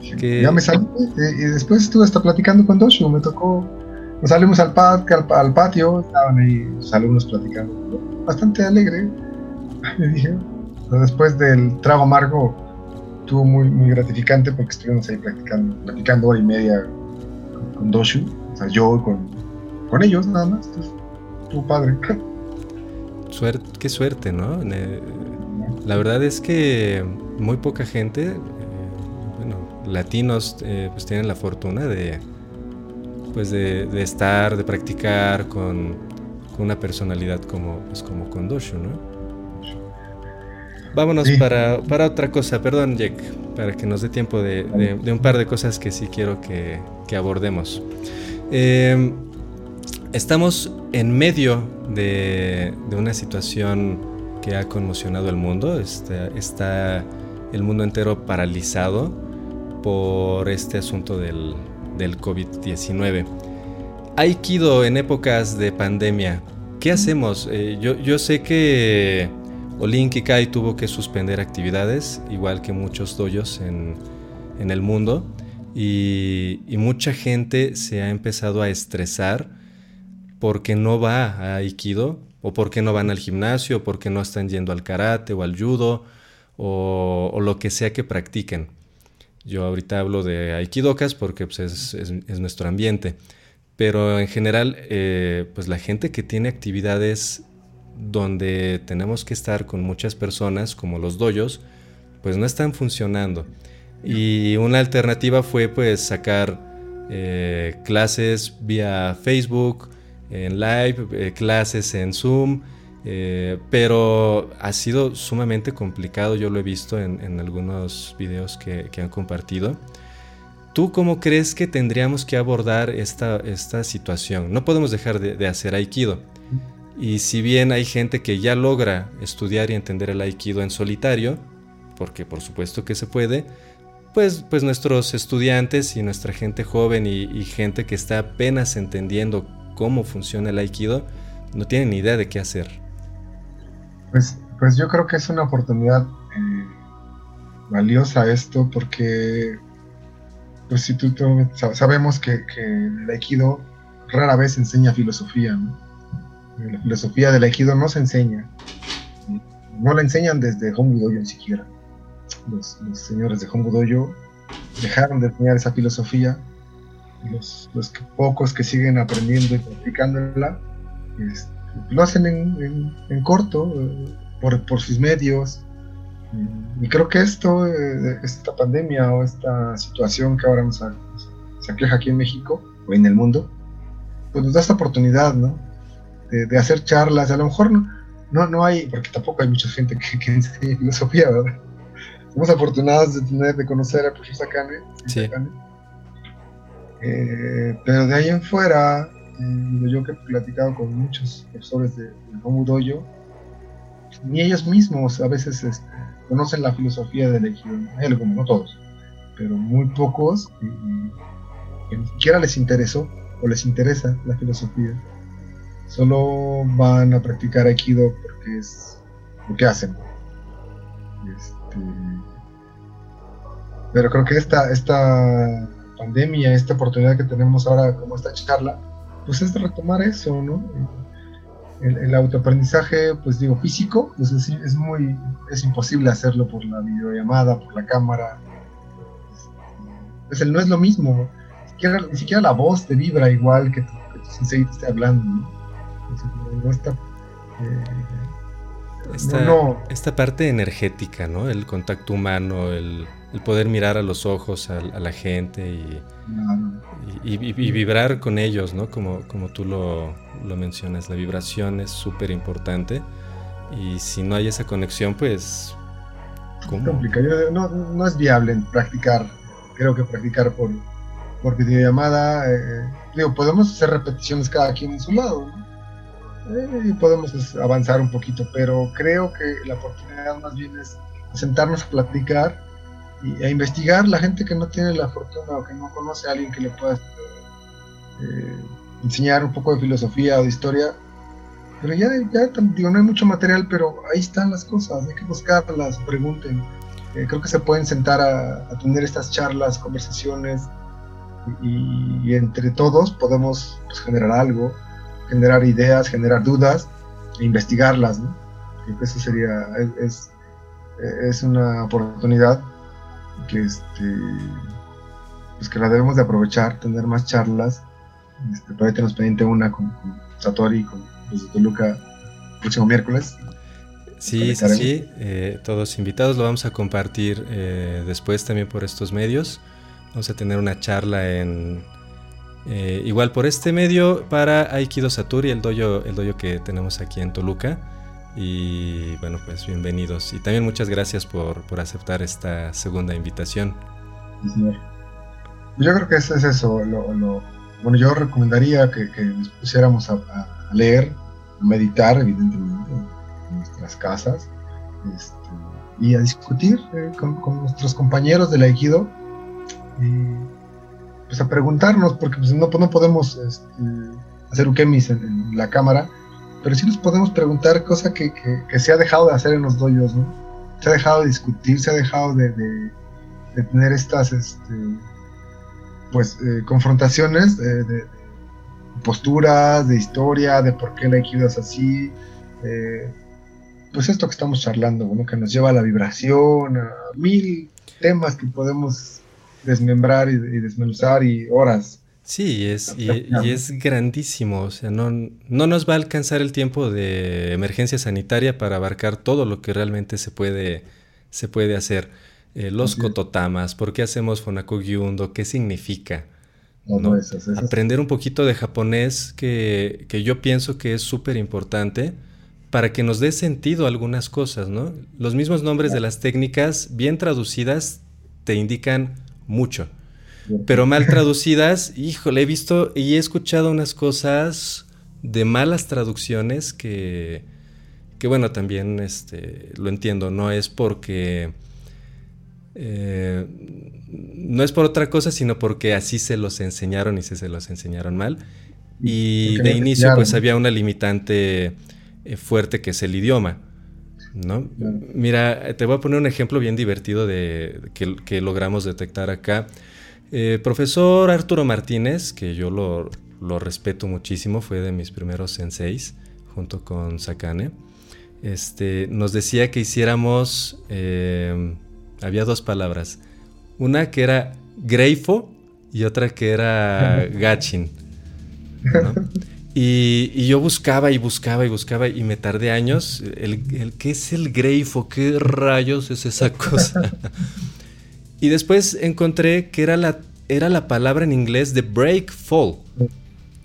Ya me salí eh, y después estuve hasta platicando con Doshu, me tocó, nos salimos al, al, patio, estaban ahí los alumnos platicando, bastante alegre, me dije, después del trago amargo, estuvo muy, muy gratificante porque estuvimos ahí practicando, platicando hora y media con, Doshu, o sea, yo con, con ellos nada más, estuvo padre. Suerte, qué suerte, ¿no? La verdad es que muy poca gente, eh, bueno, latinos, eh, pues tienen la fortuna de, pues de, estar, de practicar con, una personalidad como, pues como Kondoshu, ¿no? Vámonos para, para, otra cosa, perdón Jack, para que nos dé tiempo de, un par de cosas que sí quiero que, abordemos. Eh, estamos en medio de, de, una situación que ha conmocionado el mundo. Está, está el mundo entero paralizado por este asunto del, del COVID-19. Aikido en épocas de pandemia. ¿Qué hacemos? Eh, yo, yo, sé que Olin Kikai tuvo que suspender actividades, igual que muchos doyos en, en el mundo, y, y, mucha gente se ha empezado a estresar porque no va a Aikido o por qué no van al gimnasio, o por qué no están yendo al karate o al judo, o, lo que sea que practiquen. Yo ahorita hablo de aikidokas porque pues, es, nuestro ambiente, pero en general, eh, pues la gente que tiene actividades donde tenemos que estar con muchas personas, como los doyos, pues no están funcionando. Y una alternativa fue pues sacar eh, clases vía Facebook, en live, eh, clases en Zoom, eh, pero ha sido sumamente complicado, yo lo he visto en, algunos videos que, han compartido. ¿Tú cómo crees que tendríamos que abordar esta, esta situación? No podemos dejar de, hacer aikido. Y si bien hay gente que ya logra estudiar y entender el aikido en solitario, porque por supuesto que se puede, pues, pues nuestros estudiantes y nuestra gente joven y, y gente que está apenas entendiendo cómo funciona el aikido, no tienen ni idea de qué hacer. Pues, pues yo creo que es una oportunidad eh, valiosa esto porque pues si sabemos que, el aikido rara vez enseña filosofía, La filosofía del aikido no se enseña. No la enseñan desde Hongu Dojo ni siquiera. Los, señores de Dojo dejaron de enseñar esa filosofía los, pocos que siguen aprendiendo y practicándola, este, lo hacen en, corto, eh, por, sus medios. Y creo que esto, eh, esta pandemia o esta situación que ahora nos, se aqueja aquí en México o en el mundo, pues nos da esta oportunidad, ¿no? De, hacer charlas. A lo mejor no, no, hay, porque tampoco hay mucha gente que, que enseñe filosofía, ¿verdad? Somos afortunados de tener, de conocer a profesor Sakane. Sí. Eh, pero de ahí en fuera, yo que he platicado con muchos profesores de, de ni ellos mismos a veces este, conocen la filosofía de Legión, algunos, no todos, pero muy pocos, que ni siquiera les interesó o les interesa la filosofía. Solo van a practicar Aikido porque es lo que hacen. Este, pero creo que esta, esta pandemia, esta oportunidad que tenemos ahora como esta charla, pues es retomar eso, ¿no? El, autoaprendizaje, pues digo, físico, pues es, es, muy, es imposible hacerlo por la videollamada, por la cámara. Pues el, no es lo mismo, ni siquiera, ni siquiera, la voz te vibra igual que tu, que tu sensei te esté hablando, ¿no? no está, eh, esta, parte energética, ¿no? El contacto humano, el, poder mirar a los ojos a, la gente y, vibrar con ellos, ¿no? Como, como tú lo, mencionas, la vibración es súper importante y si no hay esa conexión, pues... ¿cómo? No, no, es viable practicar, creo que practicar por, por videollamada, eh, digo, podemos hacer repeticiones cada quien en su lado, ¿no? y podemos avanzar un poquito, pero creo que la oportunidad más bien es sentarnos a platicar y a investigar la gente que no tiene la fortuna o que no conoce a alguien que le pueda eh, enseñar un poco de filosofía o de historia. Pero ya, ya digo, no hay mucho material, pero ahí están las cosas, hay que buscarlas, pregunten. Eh, creo que se pueden sentar a, tener estas charlas, conversaciones, y, entre todos podemos pues, generar algo generar ideas, generar dudas e investigarlas. ¿no? Creo que eso sería, es, es, una oportunidad que, este, pues que la debemos de aprovechar, tener más charlas. Este, todavía tenemos pendiente una con, Satori, con los de Toluca, el próximo miércoles. Sí, sí, sí, eh, todos invitados, lo vamos a compartir eh, después también por estos medios. Vamos a tener una charla en eh, igual por este medio para Aikido Saturi, el dojo, el dojo que tenemos aquí en Toluca. Y bueno, pues bienvenidos. Y también muchas gracias por, por aceptar esta segunda invitación. Sí, señor. Yo creo que eso es eso. Lo, bueno, yo recomendaría que, nos pusiéramos a, leer, a meditar, evidentemente, en nuestras casas. Este, y a discutir eh, con, con, nuestros compañeros del Aikido. Y, pues a preguntarnos, porque pues, no, no podemos este, hacer ukemis en, en, la cámara, pero sí nos podemos preguntar cosa que, que, se ha dejado de hacer en los doyos, ¿no? Se ha dejado de discutir, se ha dejado de, de, tener estas este, pues eh, confrontaciones de, posturas, de historia, de por qué la equidad es así. Eh, pues esto que estamos charlando, ¿no? que nos lleva a la vibración, a mil temas que podemos desmembrar y, desmenuzar y horas. Sí, es, y, es grandísimo, o sea, no, no nos va a alcanzar el tiempo de emergencia sanitaria para abarcar todo lo que realmente se puede, se puede hacer. Eh, los kototamas, ¿por qué hacemos Fonakugyundo? ¿Qué significa? No, Aprender un poquito de japonés que, que yo pienso que es súper importante para que nos dé sentido algunas cosas, ¿no? Los mismos nombres de las técnicas bien traducidas te indican mucho. Pero mal traducidas, híjole, he visto y he escuchado unas cosas de malas traducciones que, que bueno, también este, lo entiendo, no es porque... Eh, no es por otra cosa, sino porque así se los enseñaron y se, se los enseñaron mal. Y de inicio pues había una limitante eh, fuerte que es el idioma. ¿no? Mira, te voy a poner un ejemplo bien divertido de que, logramos detectar acá. Eh, profesor Arturo Martínez, que yo lo, respeto muchísimo, fue de mis primeros senseis, junto con Sakane, este, nos decía que hiciéramos, eh, había dos palabras, una que era greifo y otra que era gachin. Y, yo buscaba y buscaba y buscaba y me tardé años. El, ¿Qué es el greifo? ¿Qué rayos es esa cosa? y después encontré que era la, era la palabra en inglés de break fall,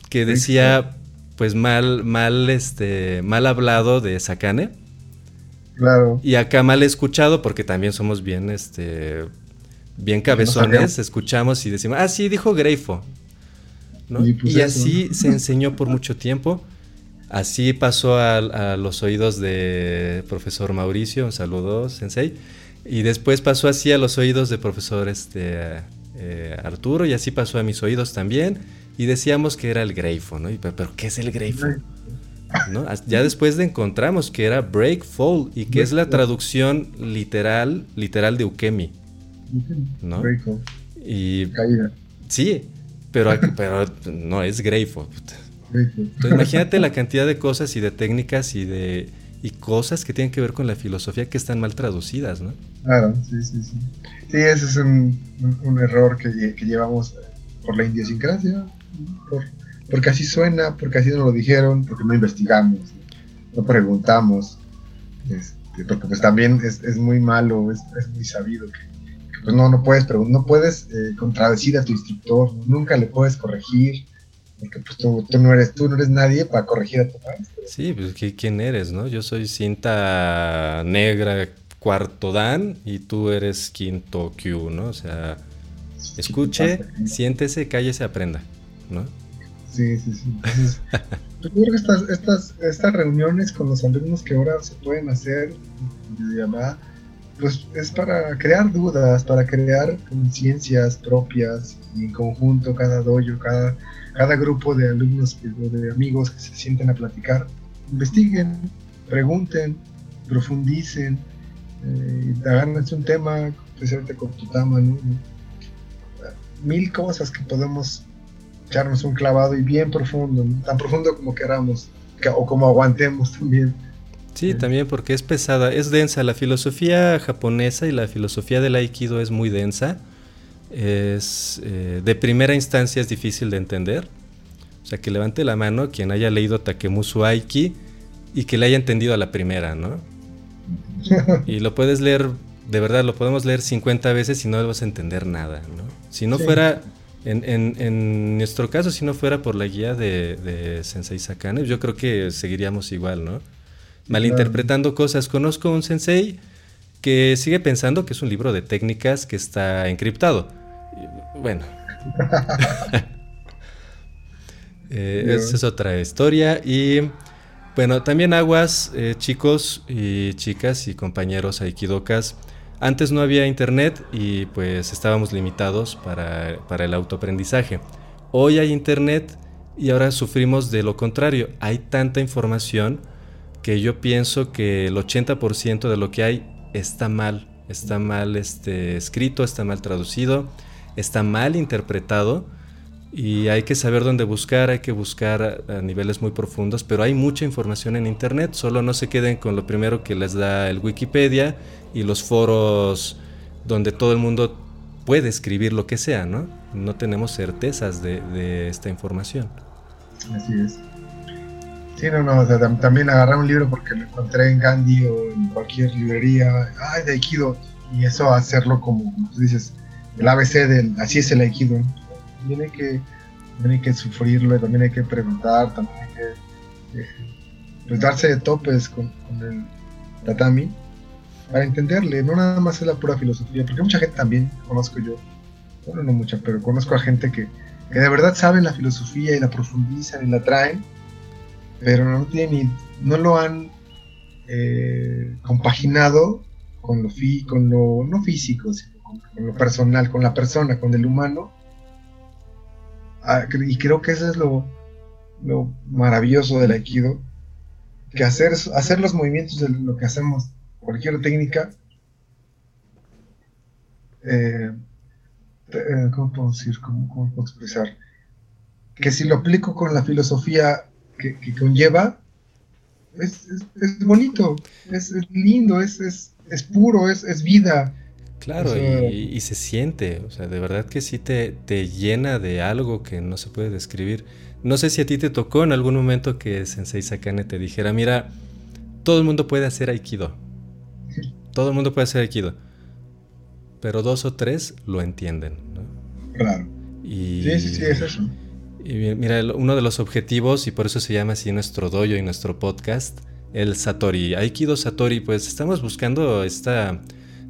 que decía pues mal, mal, este, mal hablado de Sakane. Claro. Y acá mal escuchado porque también somos bien, este, bien cabezones, escuchamos y decimos, ah, sí, dijo Greifo. Y, pues así se enseñó por mucho tiempo. Así pasó a, los oídos de profesor Mauricio, un saludo, sensei. Y después pasó así a los oídos de profesor este, eh, Arturo y así pasó a mis oídos también. Y decíamos que era el Greifo, ¿no? pero, ¿qué es el Greifo? ¿No? Ya después de encontramos que era Break Fall y que es la traducción literal, literal de Ukemi. ¿No? Y sí, pero, pero no es Greifo. Entonces, imagínate la cantidad de cosas y de técnicas y de y cosas que tienen que ver con la filosofía que están mal traducidas, ¿no? Claro, sí, sí, sí. Sí, ese es un, un, error que, que, llevamos por la idiosincrasia, porque así suena, porque así nos lo dijeron, porque no investigamos, no preguntamos, este, porque pues también es, es muy malo, es, es, muy sabido que, pues no, no puedes, no puedes eh, contradecir a tu instructor, nunca le puedes corregir, porque pues tú, tú, no eres tú no eres nadie para corregir a tu maestro. Sí, pues ¿quién eres, no? Yo soy cinta negra cuarto dan y tú eres quinto Q, ¿no? O sea, escuche, siéntese, cállese, aprenda. ¿no? Sí, sí, sí. yo creo que estas, estas, estas reuniones con los alumnos que ahora se pueden hacer pues es para crear dudas, para crear conciencias propias y en conjunto cada doyo, cada, cada grupo de alumnos o de amigos que se sienten a platicar, investiguen, pregunten, profundicen, eh, un tema, especialmente con Tutama, ¿no? mil cosas que podemos echarnos un clavado y bien profundo, tan profundo como queramos, o como aguantemos también. Sí, también porque es pesada, es densa. La filosofía japonesa y la filosofía del aikido es muy densa. Es, eh, de primera instancia es difícil de entender. O sea, que levante la mano quien haya leído Takemusu Aiki y que le haya entendido a la primera, ¿no? y lo puedes leer, de verdad, lo podemos leer 50 veces y no vas a entender nada, ¿no? Si no fuera en, nuestro caso, si no fuera por la guía de, Sensei Sakane, yo creo que seguiríamos igual, ¿no? Malinterpretando cosas. Conozco un sensei que sigue pensando que es un libro de técnicas que está encriptado. Bueno. Eh, esa es otra historia. Y bueno, también aguas, eh, chicos y chicas y compañeros aikidokas. Antes no había internet y pues estábamos limitados para, el autoaprendizaje. Hoy hay internet y ahora sufrimos de lo contrario. Hay tanta información que yo pienso que el 80% de lo que hay está mal. Está mal este, escrito, está mal traducido, está mal interpretado y hay que saber dónde buscar, hay que buscar a, niveles muy profundos, pero hay mucha información en Internet, solo no se queden con lo primero que les da el Wikipedia y los foros donde todo el mundo puede escribir lo que sea, ¿no? No tenemos certezas de, esta información. Así es. Sí, no, no, también agarrar un libro porque lo encontré en Gandhi o en cualquier librería, ay, de Aikido, y eso hacerlo como, tú dices, el ABC del, así es el Aikido, también hay que, también que sufrirlo, también hay que preguntar, también hay que eh, pues darse de topes con, el tatami para entenderle, no nada más es la pura filosofía, porque mucha gente también, conozco yo, bueno, no mucha, pero conozco a gente que, que de verdad saben la filosofía y la profundizan y la traen, pero no tienen no lo han eh, compaginado con lo, fi, con lo no físico, sino con, lo personal, con la persona, con el humano, Ah, y creo que eso es lo, maravilloso del aikido, que hacer, hacer los movimientos de lo que hacemos, cualquier técnica, eh, eh, ¿cómo puedo decir? ¿Cómo, puedo expresar? Que si lo aplico con la filosofía que, conlleva, es, bonito, es, lindo, es, es, puro, es, vida. Claro, y, se siente, o sea, de verdad que sí te, te llena de algo que no se puede describir. No sé si a ti te tocó en algún momento que Sensei Sakane te dijera, mira, todo el mundo puede hacer Aikido. Todo el mundo puede hacer Aikido. Pero dos o tres lo entienden. Claro. Y, sí, sí, sí, es eso. Y mira, uno de los objetivos, y por eso se llama así nuestro dojo y nuestro podcast, el Satori. Aikido Satori, pues estamos buscando esta,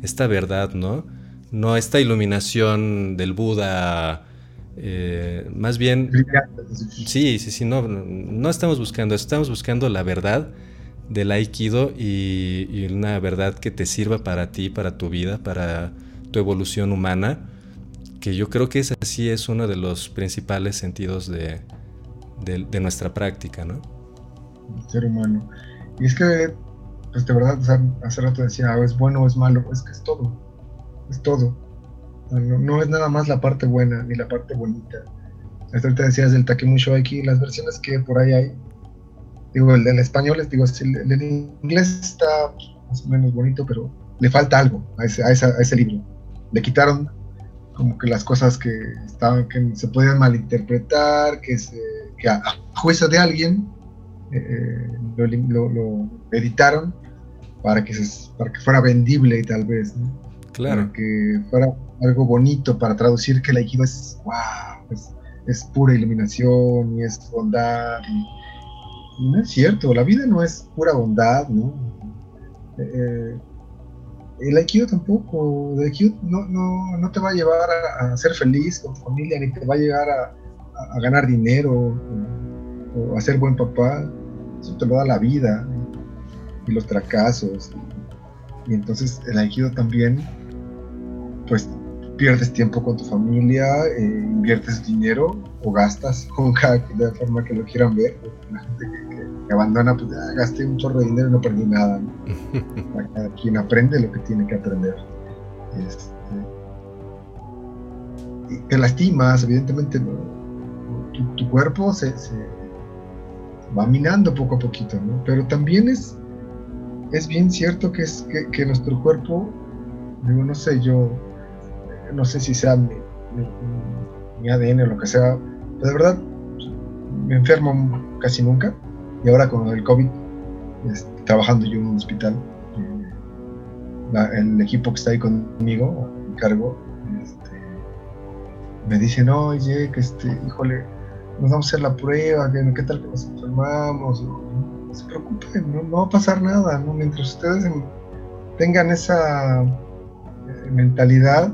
esta verdad, ¿no? No esta iluminación del Buda eh, más bien... Sí, sí, sí, no, no estamos buscando estamos buscando la verdad del aikido y, una verdad que te sirva para ti, para tu vida, para tu evolución humana, que yo creo que ese sí es uno de los principales sentidos de, nuestra práctica, ¿no? El ser humano. Y es que, pues de verdad, hace rato decía, ah, es bueno o es malo, es que es todo, es todo. No, es nada más la parte buena ni la parte bonita. Hasta ahorita decías del Takemusho aquí, las versiones que por ahí hay. Digo, el del español, les digo, el, el inglés está más o menos bonito, pero le falta algo a ese, a, ese libro. Le quitaron como que las cosas que estaban, que se podían malinterpretar, que, se, que a, juicio de alguien eh, lo, editaron para que, se, para que fuera vendible tal vez, ¿no? Claro. Para que fuera algo bonito para traducir que el Aikido es, wow, es, pura iluminación y es bondad. Y, no es cierto, la vida no es pura bondad, ¿no? Eh, el Aikido tampoco, el Aikido no, no, no, te va a llevar a, ser feliz con tu familia, ni te va a llevar a, ganar dinero o, a ser buen papá. Eso te lo da la vida y los fracasos. Y entonces el Aikido también, pues pierdes tiempo con tu familia, eh, inviertes dinero o gastas con cada de la forma que lo quieran ver. La gente que, abandona, pues ya gasté un chorro de dinero y no perdí nada. Cada quien aprende lo que tiene que aprender. Este, y te lastimas, evidentemente, tu, cuerpo se, va minando poco a poquito, ¿no? pero también es, es bien cierto que, es, que, nuestro cuerpo, digo, no sé, yo no sé si sea mi, ADN o lo que sea, pero de verdad me enfermo casi nunca. Y ahora con el COVID, trabajando yo en un hospital, eh, el equipo que está ahí conmigo, a mi cargo, este, me dicen, oye, que este, híjole, nos vamos a hacer la prueba, ¿qué tal que nos enfermamos? No, se preocupen, no, va a pasar nada, mientras ustedes tengan esa eh, mentalidad,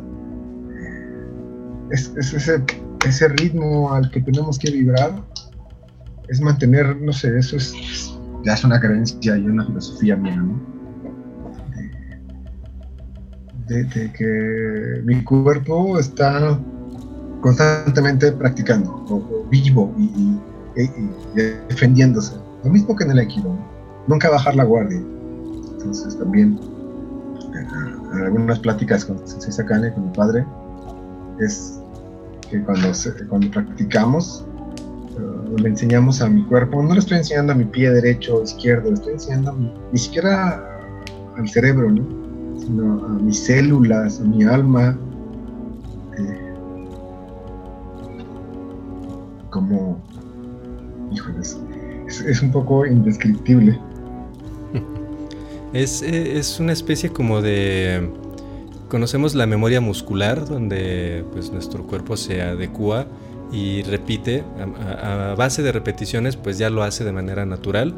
es, ese, ese, ritmo al que tenemos que vibrar, es mantener, no sé, eso es, ya es una creencia y una filosofía mía, ¿no? De, que mi cuerpo está constantemente practicando, o, vivo y, defendiéndose. Lo mismo que en el Aikido, nunca bajar la guardia. Entonces también en algunas pláticas con Sensei Sakane, con mi padre, es que cuando, cuando practicamos, uh, le enseñamos a mi cuerpo, no le estoy enseñando a mi pie derecho o izquierdo, le estoy enseñando ni siquiera al cerebro, ¿no? sino a mis células, a mi alma, eh, como, híjoles, es, es un poco indescriptible. Es, es, una especie como de conocemos la memoria muscular, donde pues, nuestro cuerpo se adecua y repite, a, base de repeticiones, pues ya lo hace de manera natural.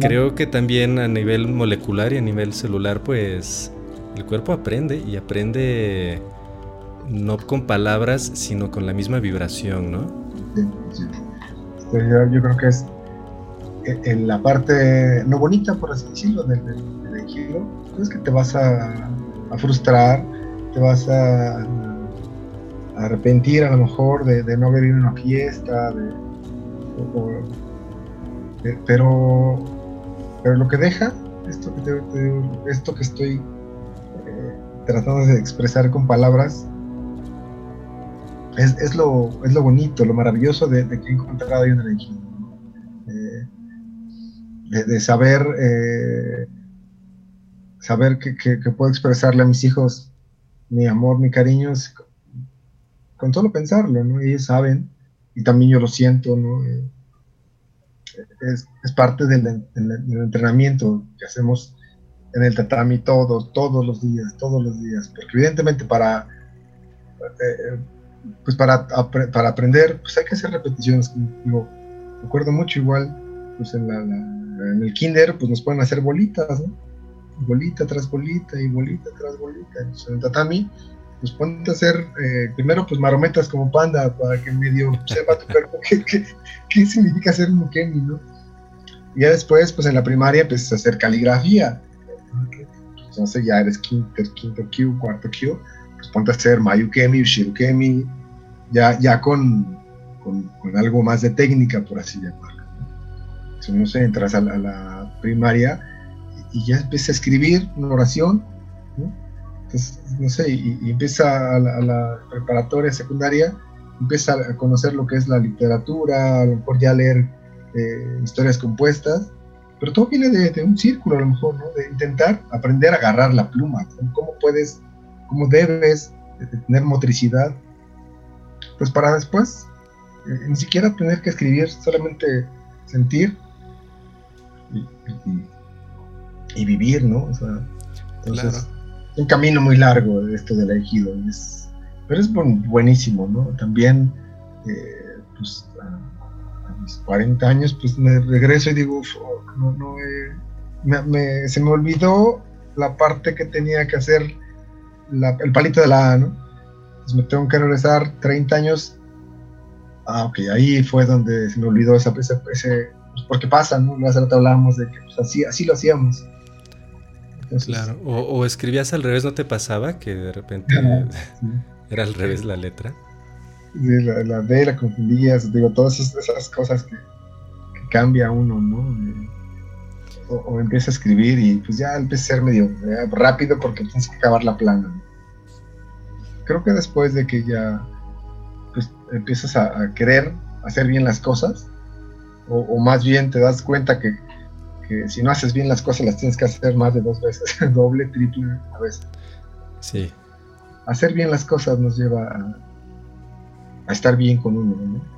Creo que también a nivel molecular y a nivel celular, pues el cuerpo aprende y aprende no con palabras, sino con la misma vibración, ¿no? Sí, este, yo, creo que es en la parte no bonita, por así decirlo, del, del, es que te vas a frustrar, te vas a, arrepentir a lo mejor de, no haber ido a una fiesta, pero, pero lo que deja, esto que, esto que estoy eh, tratando de expresar con palabras, es, es, lo, es lo bonito, lo maravilloso de, que he encontrado ahí en el equipo. De, saber eh, saber que, puedo expresarle a mis hijos mi amor, mi cariño, con solo pensarlo, ¿no? Ellos saben y también yo lo siento, ¿no? Eh, es, es, parte del, del, entrenamiento que hacemos en el tatami todos, todos los días, todos los días, porque evidentemente para, eh, pues para, para aprender, pues hay que hacer repeticiones, digo, recuerdo mucho igual, pues en, la, en el kinder, pues nos pueden hacer bolitas, ¿no? bolita tras bolita y bolita tras bolita. Entonces, en el tatami, pues ponte a hacer eh, primero pues marometas como panda para que medio sepa tu cuerpo qué, significa ser un ukemi, ¿no? Y ya después, pues en la primaria a hacer caligrafía. Pues, sé, ya eres quinto, quinto Q, cuarto Q, pues ponte a hacer mayukemi, ushirukemi, ya, ya con, con, con algo más de técnica, por así llamarlo. No sé, entras a la, primaria y ya empieza a escribir una oración, ¿no? Entonces, no sé, y, empieza a la, preparatoria secundaria, empieza a conocer lo que es la literatura, a lo mejor ya leer eh, historias compuestas, pero todo viene de, un círculo a lo mejor, ¿no? De intentar aprender a agarrar la pluma, cómo puedes, cómo debes tener motricidad, pues para después eh, ni siquiera tener que escribir, solamente sentir y, vivir, ¿no? O sea, entonces, claro. un camino muy largo esto del ejido, es, pero es buenísimo, ¿no? También, eh, pues, a, a, mis 40 años, pues me regreso y digo, no, no, eh, me, me, se me olvidó la parte que tenía que hacer la, el palito de la A, ¿no? Entonces me tengo que regresar 30 años. Ah, ok, ahí fue donde se me olvidó esa, ese, ese pues porque pasa, ¿no? Hace rato hablábamos de que pues, así, así lo hacíamos. Entonces, claro, o, o, escribías al revés, ¿no te pasaba? Que de repente sí. era al revés la letra. Sí, la, la D la confundías, digo, todas esas, cosas que, que, cambia uno, ¿no? O, o, empieza a escribir y pues ya empieza a ser medio eh, rápido porque tienes que acabar la plana. ¿no? Creo que después de que ya pues, empiezas a, a querer hacer bien las cosas, o, o, más bien te das cuenta que, que, si no haces bien las cosas las tienes que hacer más de dos veces, doble, triple a veces. Sí. Hacer bien las cosas nos lleva a, a estar bien con uno, ¿no?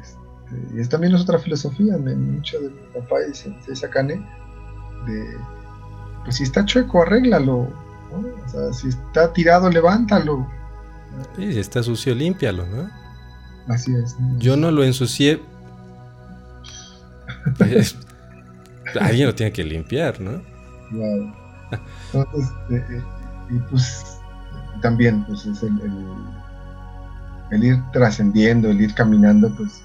Este, y es, también es otra filosofía, de mucho de mi papá y de Sakane, de, pues si está chueco, arréglalo, ¿no? O sea, si está tirado, levántalo. Sí, si está sucio, límpialo, ¿no? Así es. ¿no? Yo no lo ensucié pues, alguien lo tiene que limpiar, ¿no? Claro. Entonces, eh, eh, y pues también, pues es el, el, el ir trascendiendo, el ir caminando, pues,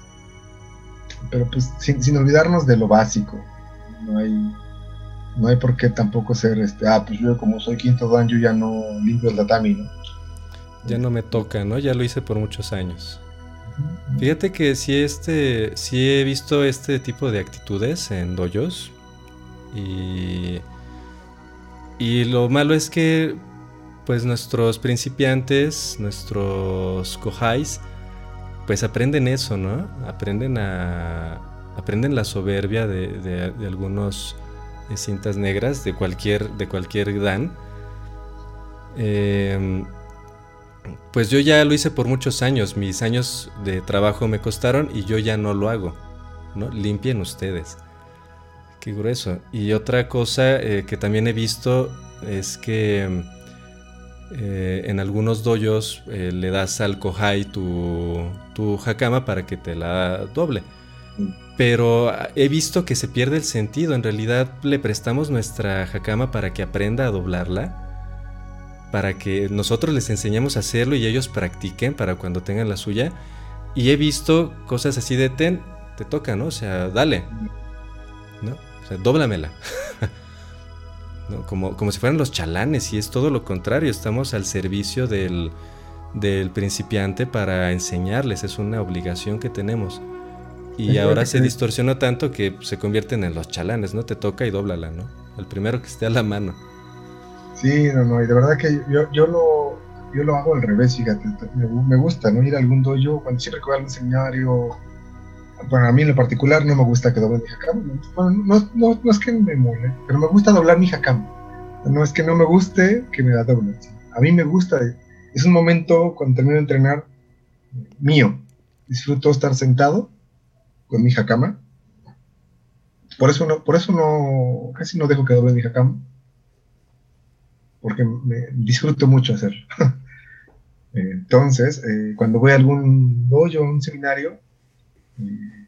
pero pues sin, sin, olvidarnos de lo básico. No hay, no hay por qué tampoco ser, este, ah, pues yo como soy quinto dan, yo ya no limpio el tatami, ¿no? Ya no me toca, ¿no? Ya lo hice por muchos años. Fíjate que sí, este, sí he visto este tipo de actitudes en dojos. Y, y lo malo es que pues nuestros principiantes, nuestros kohais, pues aprenden eso, ¿no? Aprenden a aprenden la soberbia de, de, algunos de cintas negras de cualquier de cualquier dan. Eh, pues yo ya lo hice por muchos años, mis años de trabajo me costaron y yo ya no lo hago, ¿no? Limpien ustedes. Qué grueso. Y otra cosa eh, que también he visto es que eh, en algunos doyos eh, le das al kohai tu, tu hakama para que te la doble. Pero he visto que se pierde el sentido. En realidad le prestamos nuestra hakama para que aprenda a doblarla para que nosotros les enseñemos a hacerlo y ellos practiquen para cuando tengan la suya. Y he visto cosas así de ten, te toca, ¿no? O sea, dale. ¿No? O sea, dóblamela. ¿No? Como, como si fueran los chalanes y es todo lo contrario, estamos al servicio del, del principiante para enseñarles, es una obligación que tenemos. Y ahora se distorsionó tanto que se convierten en los chalanes, ¿no? Te toca y dóblala, ¿no? El primero que esté a la mano. Sí, no, no, y de verdad que yo, yo, lo, yo lo hago al revés, fíjate, me, gusta, ¿no? Ir a algún dojo, cuando siempre que voy a algún seminario, bueno, a mí en lo particular no me gusta que doble mi hakama, bueno, no, no, no, es que me mole, pero me gusta doblar mi hakama, no es que no me guste que me la doblen, a mí me gusta, es un momento cuando termino de entrenar mío, disfruto estar sentado con mi jacama. Por eso no, por eso no, casi no dejo que doble mi jacama. Porque me disfruto mucho hacerlo. Entonces, eh, cuando voy a algún dojo, un seminario, eh,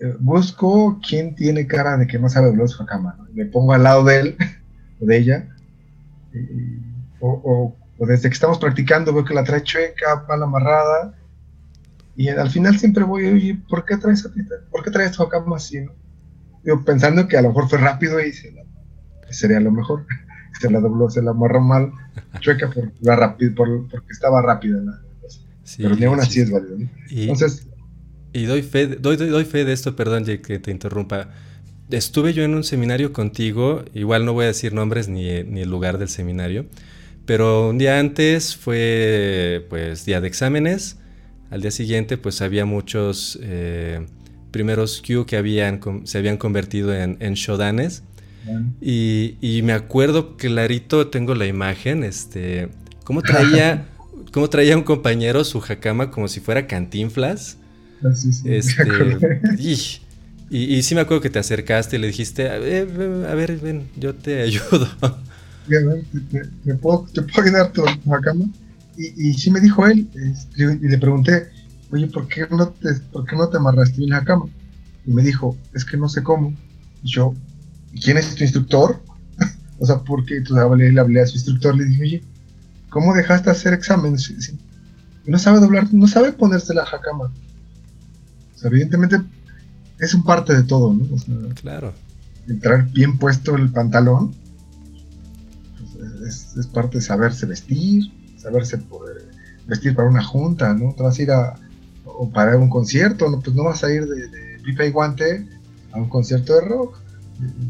eh, busco quién tiene cara de que no sabe doblar su jacama. Me pongo al lado de él o de ella. o, desde que estamos practicando veo que la trae chueca, mal amarrada. Y al final siempre voy, oye, ¿por qué traes, ¿por qué traes tu jacama así? No? pensando que a lo mejor fue rápido y sería lo mejor. se la dobló, se la amarró mal, chueca por la rápido, por, porque estaba rápida la Pero ni aún así es válido. Entonces, y doy fe, doy, doy, fe de esto, perdón que te interrumpa. Estuve yo en un seminario contigo, igual no voy a decir nombres ni, el lugar del seminario, pero un día antes fue pues día de exámenes, al día siguiente pues había muchos eh, primeros Q que habían, se habían convertido en, en shodanes y, y, me acuerdo clarito, tengo la imagen, este, cómo traía, cómo traía un compañero su jacama como si fuera cantinflas este, y, y, sí me acuerdo que te acercaste y le dijiste, a ver, ven, yo te ayudo. ¿Te, puedo, ¿Te puedo ayudar tu, cama? Y, y sí me dijo él, este, y le pregunté, oye, ¿por qué no te, por qué no te amarraste en la cama? Y me dijo, es que no sé cómo. Y yo, ¿quién es tu instructor? o sea, porque tú le hablé a su instructor, le dije, oye, ¿cómo dejaste hacer exámenes? no sabe doblar, no sabe ponerse la jacama evidentemente es un parte de todo, ¿no? claro. Entrar bien puesto el pantalón pues, es, parte de saberse vestir, saberse poder vestir para una junta, ¿no? Te vas a ir a, o para un concierto, ¿no? pues no vas a ir de, de pipa y guante a un concierto de rock.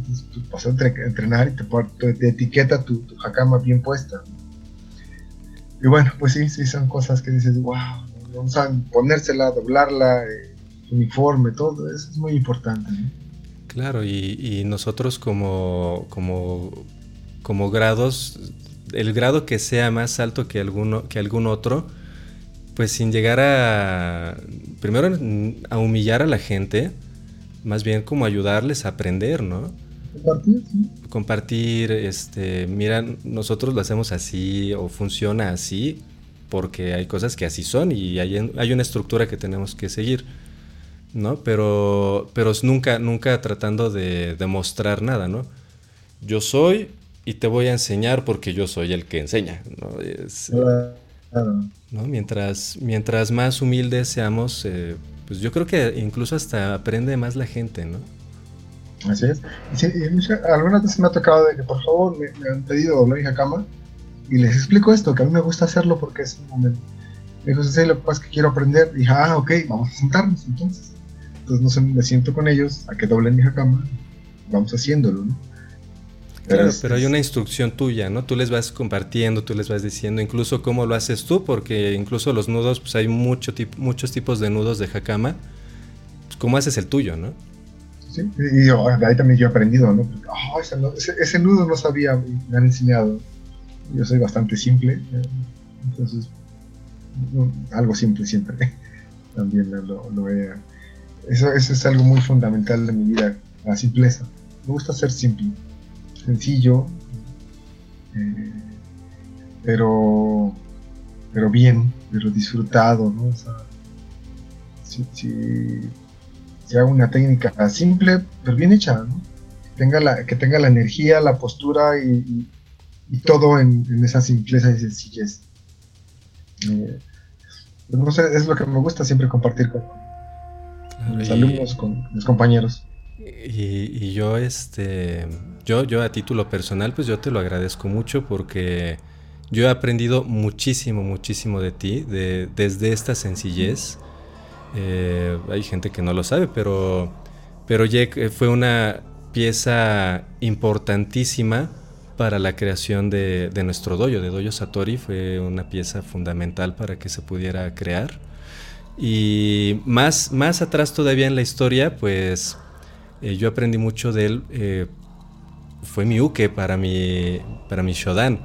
Pues, vas a entrenar y te, te etiqueta tu, tu, jacama bien puesta. Y bueno, pues sí, sí, son cosas que dices, wow, ponérsela, doblarla. Eh, uniforme, todo eso es muy importante. Claro, y, nosotros como, como, como grados, el grado que sea más alto que, alguno, que algún otro, pues sin llegar a, primero a humillar a la gente, más bien como ayudarles a aprender, ¿no? Compartir, sí. Compartir, este, mira, nosotros lo hacemos así o funciona así, porque hay cosas que así son y hay, hay una estructura que tenemos que seguir. ¿no? Pero, pero nunca, nunca tratando de demostrar nada, ¿no? Yo soy y te voy a enseñar porque yo soy el que enseña, ¿no? ¿no? Mientras, mientras más humildes seamos, eh, pues yo creo que incluso hasta aprende más la gente, ¿no? Así es. Y algunas veces me ha tocado de que por favor me, han pedido doblar mi cama y les explico esto, que a mí me gusta hacerlo porque es un momento. Me dijo, sí, lo que pasa es que quiero aprender. Y ah, ok, vamos a sentarnos entonces. Entonces no me siento con ellos a que doblen mi cama, vamos haciéndolo, ¿no? Claro, pero hay una instrucción tuya, ¿no? Tú les vas compartiendo, tú les vas diciendo incluso cómo lo haces tú, porque incluso los nudos, pues hay mucho muchos tipos de nudos de jacama. Pues, ¿Cómo haces el tuyo, no? Sí, y yo, ahí también yo he aprendido, ¿no? Oh, ese, nudo no sabía, me han enseñado. Yo soy bastante simple, eh, entonces, algo simple siempre. también lo, lo he eso, es algo muy fundamental de mi vida, la simpleza. Me gusta ser simple, sencillo, eh, pero, pero bien, pero disfrutado, ¿no? O sea, si, hago una técnica simple, pero bien hecha, ¿no? Que tenga la, que tenga la energía, la postura y, todo en, esa simpleza y sencillez. Eh, pues no sé, es lo que me gusta siempre compartir con, con mis alumnos, con mis compañeros. Y, yo, este, yo, yo a título personal, pues yo te lo agradezco mucho porque yo he aprendido muchísimo, muchísimo de ti, de, desde esta sencillez. Eh, hay gente que no lo sabe, pero, pero Jack fue una pieza importantísima para la creación de, de nuestro dojo, de Dojo Satori, fue una pieza fundamental para que se pudiera crear. Y más, más atrás todavía en la historia, pues eh, yo aprendí mucho de él. Eh, fue mi uke para mi, para mi shodan.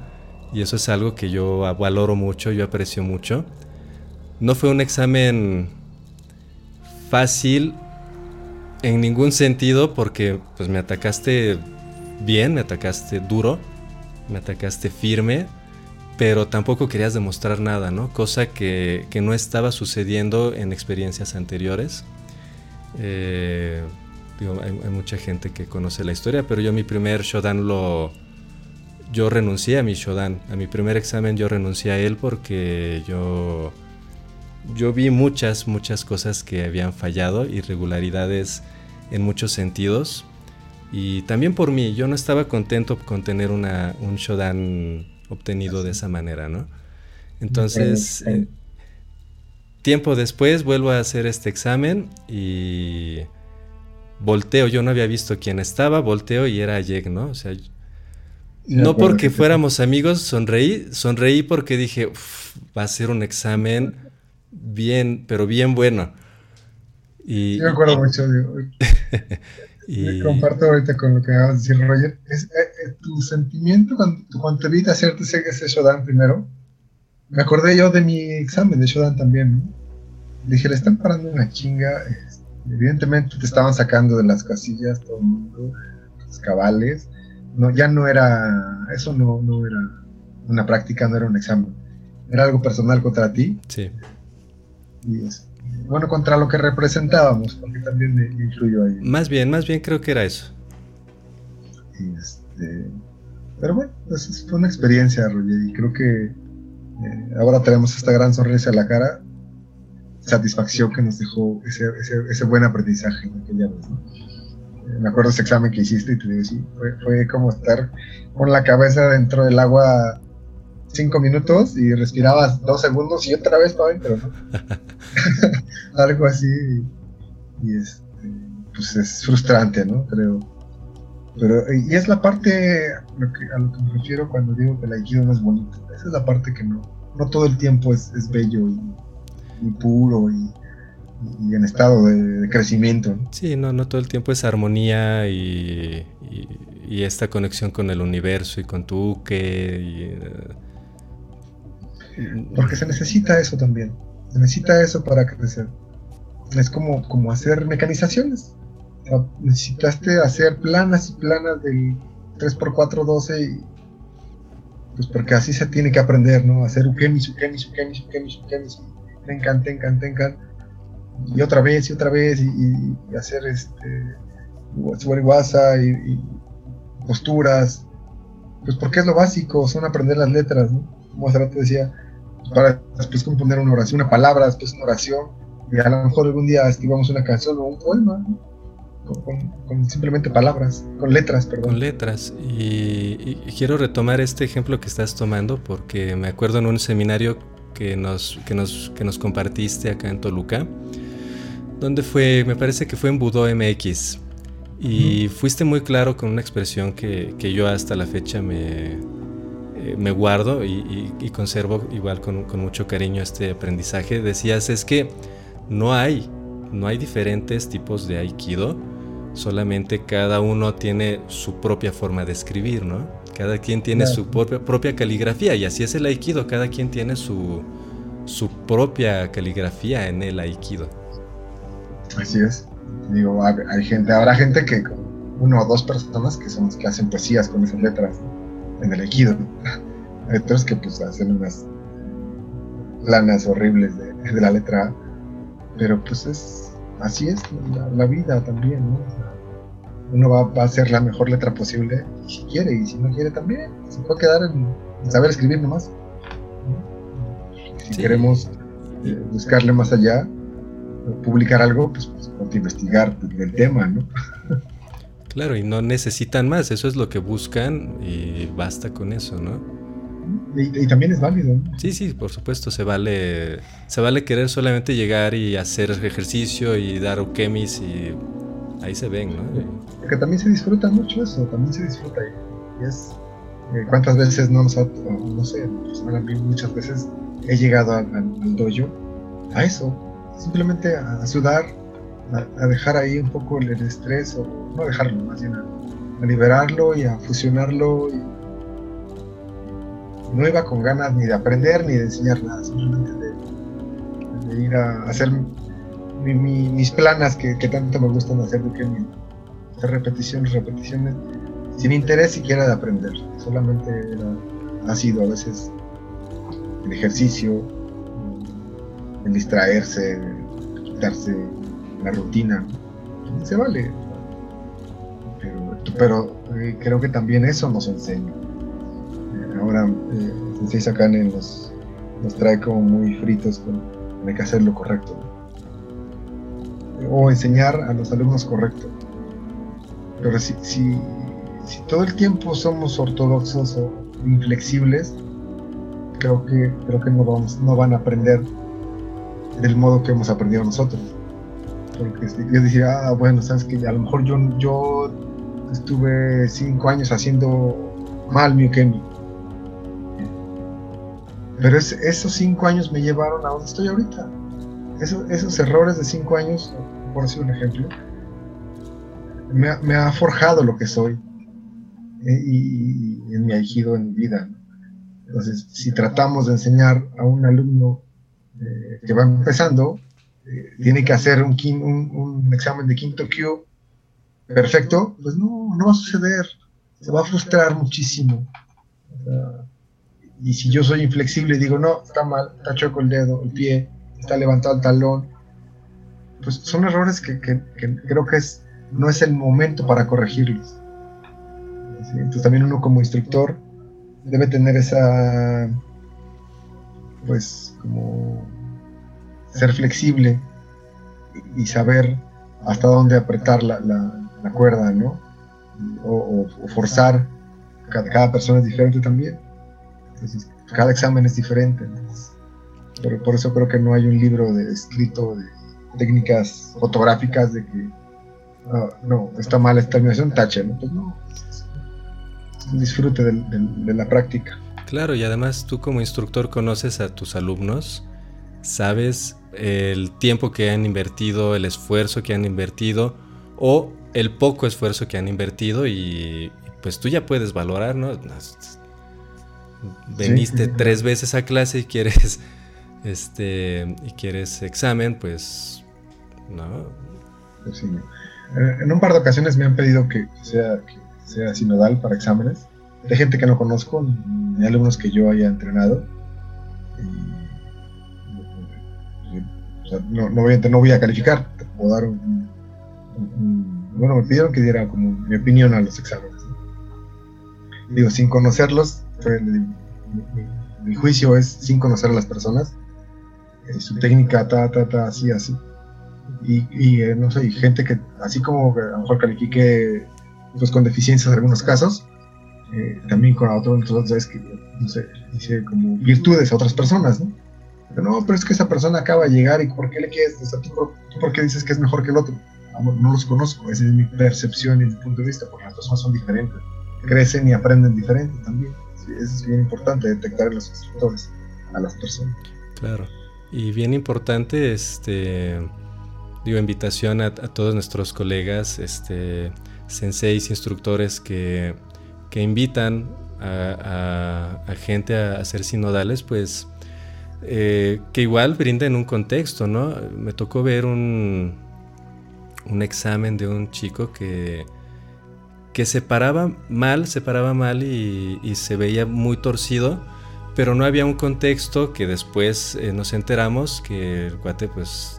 Y eso es algo que yo valoro mucho, yo aprecio mucho. no fue un examen fácil en ningún sentido porque pues me atacaste bien, me atacaste duro, me atacaste firme, pero tampoco querías demostrar nada, ¿no? Cosa que, no estaba sucediendo en experiencias anteriores. Eh, hay, mucha gente que conoce la historia, pero yo mi primer Shodan lo... Yo renuncié a mi Shodan, a mi primer examen yo renuncié a él porque yo yo vi muchas, muchas cosas que habían fallado, irregularidades en muchos sentidos. Y también por mí, yo no estaba contento con tener una, un Shodan obtenido de esa manera, ¿no? Entonces, eh, tiempo después vuelvo a hacer este examen y volteo, yo no había visto quién estaba, volteo y era Yeg, ¿no? O sea, no porque fuéramos amigos, sonreí, sonreí porque dije, va a ser un examen bien, pero bien bueno. Y, me acuerdo mucho, y... comparto ahorita con lo que acabas de decir, Roger. Es, eh, eh, tu sentimiento cuando, cuando te vi hacerte ese, ese Shodan primero, me acordé yo de mi examen de Shodan también. Dije, le están parando una chinga. Este, evidentemente te estaban sacando de las casillas todo el mundo, los cabales. No, ya no era, eso no, no era una práctica, no era un examen. Era algo personal contra ti. Sí y bueno, contra lo que representábamos, porque también me, influyó ahí. Más bien, más bien creo que era eso. Este, pero bueno, pues fue una experiencia, Roger, y creo que eh, ahora tenemos esta gran sonrisa a la cara, satisfacción que nos dejó ese, ese, buen aprendizaje en aquella vez. Eh, me acuerdo ese examen que hiciste y te digo, sí, fue, fue como estar con la cabeza dentro del agua cinco minutos y respirabas dos segundos y otra vez para adentro, ¿no? Algo así. Y, este, pues es frustrante, ¿no? Creo. Pero, y es la parte a lo, que, me refiero cuando digo que el Aikido no es bonito. Esa es la parte que no, no todo el tiempo es, bello y, puro y, en estado de, crecimiento. ¿no? Sí, no, no todo el tiempo es armonía y, esta conexión con el universo y con tu que. Y, eh, porque se necesita eso también. Se necesita eso para crecer. Es como, como hacer mecanizaciones. necesitaste hacer planas y planas del 3x412 y pues porque así se tiene que aprender, ¿no? Hacer ukemis, ukemis, ukemis, ukemis, ukemis, tenkan, tenkan, tenkan, y otra vez y otra vez, y, hacer este, y, y posturas, pues porque es lo básico, son aprender las letras, ¿no? Como hace rato decía, para después componer una oración, una palabra, después una oración, y a lo mejor algún día escribamos una canción o un poema, con, simplemente palabras, con letras, perdón. Con letras. Y, quiero retomar este ejemplo que estás tomando porque me acuerdo en un seminario que nos, que nos, que nos compartiste acá en Toluca, donde fue, me parece que fue en Budo MX. Y fuiste muy claro con una expresión que, que yo hasta la fecha me, eh, me guardo y, conservo igual con, mucho cariño este aprendizaje, decías es que no hay, no hay diferentes tipos de aikido, solamente cada uno tiene su propia forma de escribir, ¿no? Cada quien tiene su propia, propia, caligrafía y así es el aikido, cada quien tiene su, su propia caligrafía en el aikido. Así es. Digo, hay gente, habrá gente que, uno o dos personas que son los que hacen poesías con esas letras. en el Equido. Hay otros que pues hacen unas lanas horribles de, la letra A, pero pues es así es la, vida también, ¿no? uno va, a hacer la mejor letra posible si quiere y si no quiere también, se puede quedar en, saber escribir nomás. Si queremos eh, buscarle más allá, publicar algo, pues, pues investigar el tema, ¿no? Claro, y no necesitan más, eso es lo que buscan y basta con eso, ¿no? Y, también es válido. ¿no? Sí, sí, por supuesto, se vale, se vale querer solamente llegar y hacer ejercicio y dar ukemis y ahí se ven, ¿no? Porque también se disfruta mucho eso, también se disfruta. Y es, eh, ¿cuántas veces no nos ha, no sé, muchas veces he llegado al, al dojo a eso, simplemente a sudar, a, dejar ahí un poco el, estrés, o no dejarlo, más bien a, liberarlo y a fusionarlo. No iba con ganas ni de aprender ni de enseñar nada, simplemente de ir a hacer mis planas que, tanto me gustan hacer de que hacer repeticiones, repeticiones, sin interés siquiera de aprender, solamente ha sido a veces el ejercicio, el distraerse, quitarse la rutina, se vale. Pero, eh, creo que también eso nos enseña. Eh, ahora, eh, Sensei nos, nos trae como muy fritos con, hay que hacer lo correcto. O enseñar a los alumnos correcto. Pero si, si, todo el tiempo somos ortodoxos o inflexibles, creo que, creo que no, vamos, no van a aprender del modo que hemos aprendido nosotros. Porque yo decía, ah, bueno, sabes que a lo mejor yo, yo estuve cinco años haciendo mal mi ukemi. Pero esos cinco años me llevaron a donde estoy ahorita. esos errores de cinco años, por decir un ejemplo, me, ha forjado lo que soy eh, y, en mi en mi vida. Entonces, si tratamos de enseñar a un alumno eh, que va empezando, eh, tiene que hacer un, un, examen de quinto Q perfecto, pues no, no va a suceder. Se va a frustrar muchísimo. y si yo soy inflexible y digo, no, está mal, está choco el dedo, el pie, está levantado el talón, pues son errores que, creo que es, no es el momento para corregirlos. Entonces también uno como instructor debe tener esa, pues como ser flexible y saber hasta dónde apretar la, la, cuerda, ¿no? O, forzar. Cada, persona es diferente también. Cada examen es diferente. Pero por eso creo que no hay un libro de escrito de técnicas fotográficas de que ah, no, está mal esta terminación, tache, ¿no? Pues no, disfrute de la práctica. Claro, y además tú como instructor conoces a tus alumnos, sabes el tiempo que han invertido, el esfuerzo que han invertido o el poco esfuerzo que han invertido y pues tú ya puedes valorar, ¿no? Veniste tres veces a clase y quieres este y quieres examen, pues no. Pues eh, en un par de ocasiones me han pedido que sea sea sinodal para exámenes. De gente que no conozco, ni alumnos que yo haya entrenado. no, no, voy a, no voy a calificar, te dar un, Bueno, me pidieron que diera como mi opinión a los exámenes. Digo, sin conocerlos, mi, juicio es sin conocer a las personas, eh, su técnica, ta, ta, ta, así, así. Y, y eh, no sé, gente que, así como a lo mejor califique pues con deficiencias en algunos casos, eh, también con otros, entonces que, no sé, dice como virtudes a otras personas, ¿no? Pero no, pero es que esa persona acaba de llegar y ¿por qué le quieres? O ¿tú, por qué dices que es mejor que el otro? no los conozco, esa es mi percepción y mi punto de vista, porque las personas son diferentes, crecen y aprenden diferente también. eso es bien importante, detectar los instructores a las personas. Claro, y bien importante, este, digo, invitación a, todos nuestros colegas, este, senseis, instructores que, invitan a, gente a, hacer sinodales, pues eh, que igual brinden un contexto, ¿no? Me tocó ver un, un examen de un chico que, que se paraba mal, se paraba mal y, se veía muy torcido, pero no había un contexto que después eh, nos enteramos que el cuate pues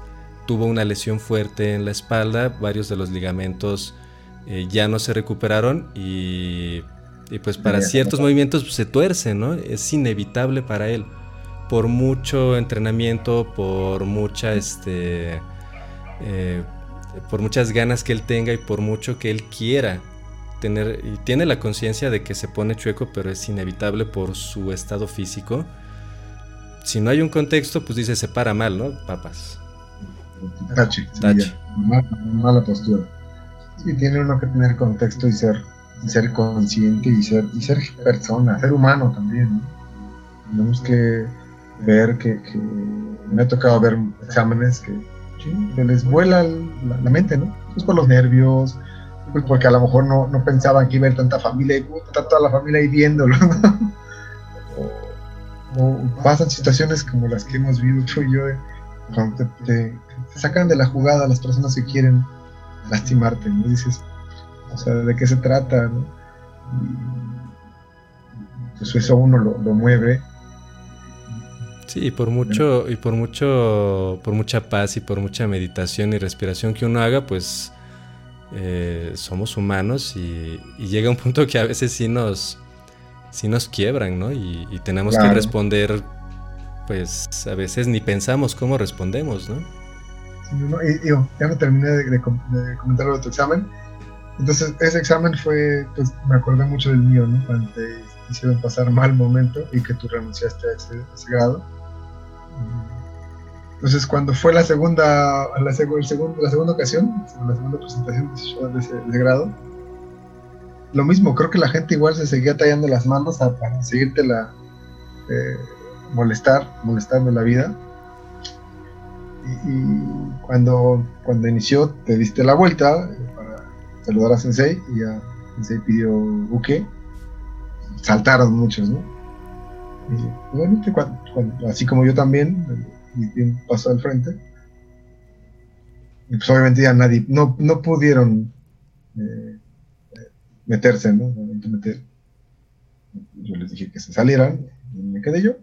tuvo una lesión fuerte en la espalda, varios de los ligamentos eh, ya no se recuperaron y, pues para ciertos movimientos pues, se tuerce, ¿no? Es inevitable para él. Por mucho entrenamiento, por mucha, este, eh, por muchas ganas que él tenga y por mucho que él quiera tener, y tiene la conciencia de que se pone chueco, pero es inevitable por su estado físico. Si no hay un contexto, pues dice se para mal, ¿no? Papas. Tache. mala postura. Sí, tiene uno que tener contexto y ser, ser consciente y ser, y ser persona, ser humano también. Tenemos que ver que, me ha tocado ver exámenes que, les vuela la, mente, ¿no? Pues por los nervios, pues porque a lo mejor no, no pensaban que iba a haber tanta familia y está toda la familia ahí viéndolo, o, pasan situaciones como las que hemos vivido tú y yo, cuando te, sacan de la jugada las personas que quieren lastimarte, ¿no? Dices, o sea, ¿de qué se trata? ¿no? pues eso uno lo, mueve. Sí, por mucho, y por mucho, por mucha paz y por mucha meditación y respiración que uno haga, pues eh, somos humanos y, llega un punto que a veces sí nos, sí nos quiebran, ¿no? Y, tenemos que responder, pues a veces ni pensamos cómo respondemos, ¿no? Ya no terminé de, comentar lo de tu examen. Entonces, ese examen fue, pues me acordé mucho del mío, ¿no? Cuando te hicieron pasar mal momento y que tú renunciaste a ese, grado. Entonces, cuando fue la segunda, la, la segunda ocasión, la segunda presentación de ese, grado, lo mismo, creo que la gente igual se seguía tallando las manos para seguirte la eh, molestar, molestando la vida. Cuando, cuando inició, te diste la vuelta eh, para saludar a Sensei y a Sensei pidió buque. Saltaron muchos, ¿no? Y obviamente, así como yo también, pasó al frente. Y pues obviamente ya nadie, no, no pudieron eh, meterse, ¿no? Yo les dije que se salieran y me quedé yo.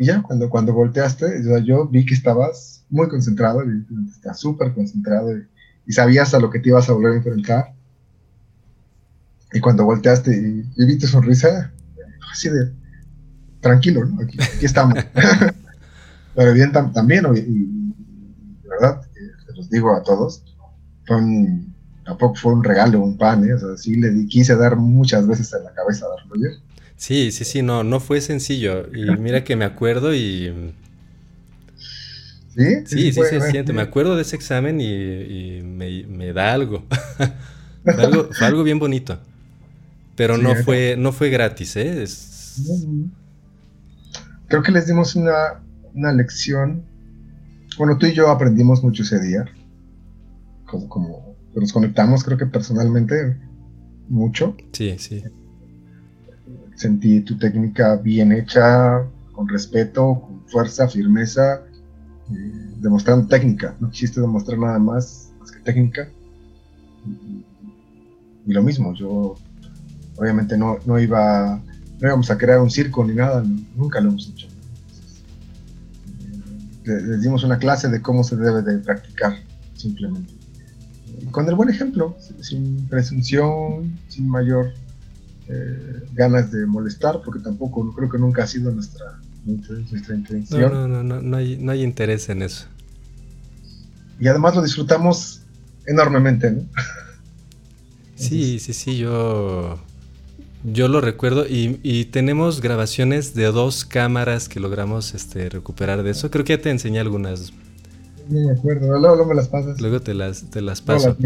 Y ya, cuando, cuando volteaste, yo vi que estabas muy concentrado, y estás súper concentrado y, sabías a lo que te ibas a volver a enfrentar. Y cuando volteaste y, vi tu sonrisa, así de tranquilo, ¿no? Aquí, estamos. Pero bien también, y, de verdad, se los digo a todos, tampoco fue un regalo, un pan, ¿eh? o sea, sí le di, quise dar muchas veces en la cabeza a Roger Sí, sí, sí, no, no fue sencillo. Y mira que me acuerdo y... Sí, sí, sí, se siente. Me acuerdo de ese examen y, me, da algo. fue, algo. bien bonito. Pero no, fue, no fue gratis, ¿eh? Creo que les dimos una, una, lección. Bueno, tú y yo aprendimos mucho ese día. Como, como nos conectamos, creo que personalmente, mucho. Sí, sí sentí tu técnica bien hecha, con respeto, con fuerza, firmeza, eh, demostrando técnica. No quisiste demostrar nada más, más que técnica. Y, lo mismo, yo obviamente no, no, iba, no íbamos a crear un circo ni nada, nunca lo hemos hecho. Eh, les dimos una clase de cómo se debe de practicar, simplemente. Con el buen ejemplo, sin presunción, sin mayor eh, ganas de molestar, porque tampoco creo que nunca ha sido nuestra, nuestra intención. No, no, no, no, hay, no hay interés en eso. Y además lo disfrutamos enormemente, ¿no? Sí, sí, sí, yo, yo lo recuerdo y, tenemos grabaciones de dos cámaras que logramos este, recuperar de eso. Creo que ya te enseñé algunas. No me acuerdo, luego, me las pasas. Luego te las, te las paso.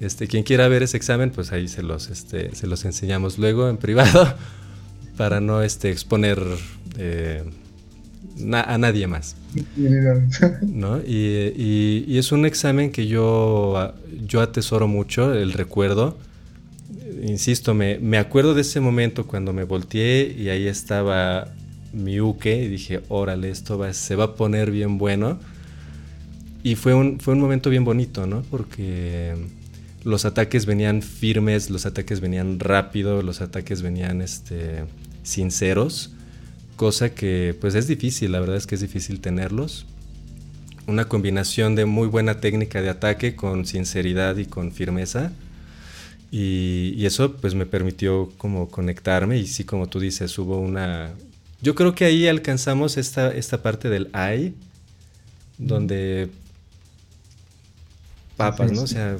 Este, quien quiera ver ese examen, pues ahí se los, este, se los enseñamos luego en privado para no este, exponer eh, a nadie más. ¿no? Y, es un examen que yo, yo atesoro mucho, el recuerdo. Insisto, me, me acuerdo de ese momento cuando me volteé y ahí estaba mi uke y dije, órale, esto va, se va a poner bien bueno. Y fue un, fue un momento bien bonito, ¿no? Porque los ataques venían firmes, los ataques venían rápido, los ataques venían este, sinceros, cosa que pues es difícil, la verdad es que es difícil tenerlos. Una combinación de muy buena técnica de ataque con sinceridad y con firmeza. Y, eso pues me permitió como conectarme y sí, como tú dices, hubo una... Yo creo que ahí alcanzamos esta, esta parte del I, donde papas, ¿no? O sea,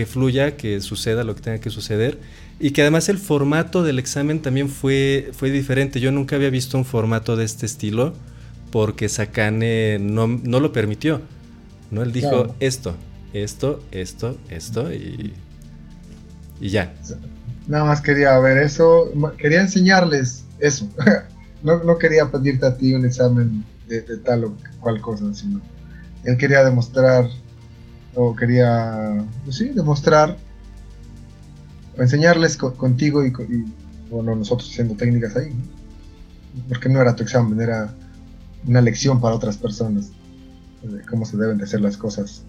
que fluya, que suceda lo que tenga que suceder. Y que además el formato del examen también fue, fue diferente. Yo nunca había visto un formato de este estilo porque Sakane no, no lo permitió. ¿no? Él dijo esto, esto, esto, esto y, y ya. Nada más quería ver eso, quería enseñarles eso. no, no, quería pedirte a ti un examen de, de tal o cual cosa, sino él quería demostrar o quería, pues sí, demostrar, o enseñarles contigo y, bueno, nosotros haciendo técnicas ahí, porque no era tu examen, era una lección para otras personas. de cómo se deben de hacer las cosas.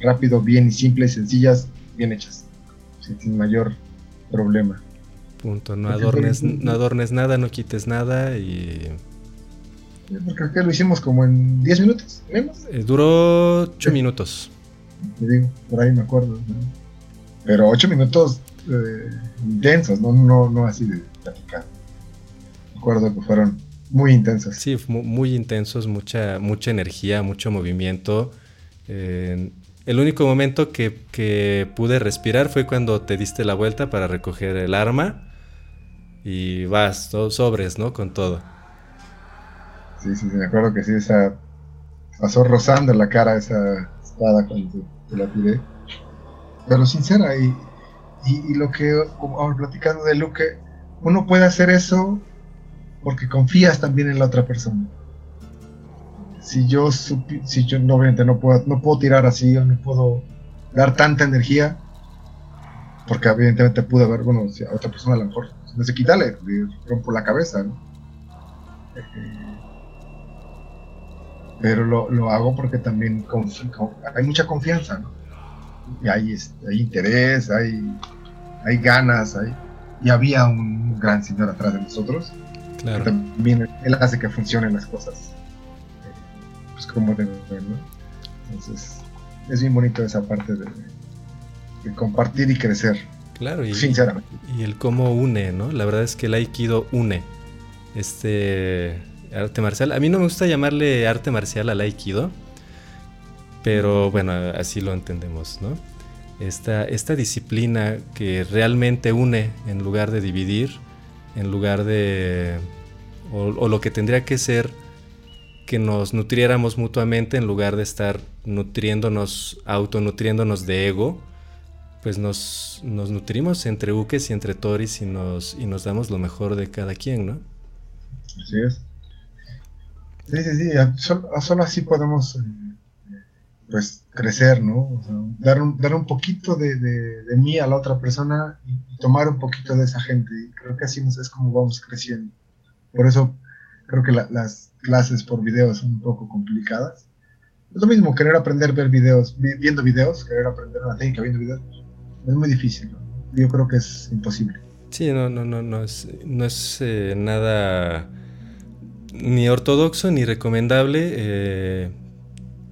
Rápido, bien y simples, sencillas, bien hechas, sin mayor problema. Punto, no adornes, no adornes nada, no quites nada y... Porque que lo hicimos como en 10 minutos, menos. Eh, duró 8 minutos. Te digo, por ahí me acuerdo. Pero 8 minutos eh, intensos, ¿no? No, no así de platicar. Me acuerdo que fueron muy intensos. Sí, muy intensos, mucha, mucha energía, mucho movimiento. Eh, el único momento que, que, pude respirar fue cuando te diste la vuelta para recoger el arma y vas, todos sobres, ¿no? Con todo. Sí, sí, me acuerdo que sí, esa pasó rozando la cara esa cuando te, la tiré. Pero sincera, y, y, lo que, como platicando de Luke, uno puede hacer eso porque confías también en la otra persona. Si yo, si yo no, obviamente no puedo, no puedo tirar así, o no puedo dar tanta energía, porque evidentemente pude haber, bueno, a otra persona a lo mejor no se quita, le, rompo la cabeza, ¿no? Pero lo, lo, hago porque también hay mucha confianza, ¿no? Y hay, este, hay interés, hay, hay ganas, hay, y había un gran señor atrás de nosotros Claro. También él hace que funcionen las cosas eh, pues como deben, ¿no? Entonces, es bien bonito esa parte de, compartir y crecer. Claro, y, sinceramente. Y el cómo une, ¿no? La verdad es que el Aikido une este arte marcial. A mí no me gusta llamarle arte marcial al Aikido, pero bueno, así lo entendemos, ¿no? Esta, esta disciplina que realmente une en lugar de dividir en lugar de... O, lo que tendría que ser que nos nutriéramos mutuamente en lugar de estar nutriéndonos, autonutriéndonos de ego, pues nos, nos nutrimos entre uques y entre toris y nos, y nos damos lo mejor de cada quien, ¿no? Así es. Sí, sí, sí, solo, así podemos eh, pues crecer, ¿no? dar, un, dar un poquito de, de, mí a la otra persona y, tomar un poquito de esa gente. Y creo que así es como vamos creciendo. Por eso creo que las clases por videos son un poco complicadas. Es lo mismo querer aprender ver videos, viendo videos, querer aprender una técnica viendo videos. Es muy difícil. Yo creo que es imposible. Sí, no, no, no, no es, no es eh, nada ni ortodoxo ni recomendable. Eh,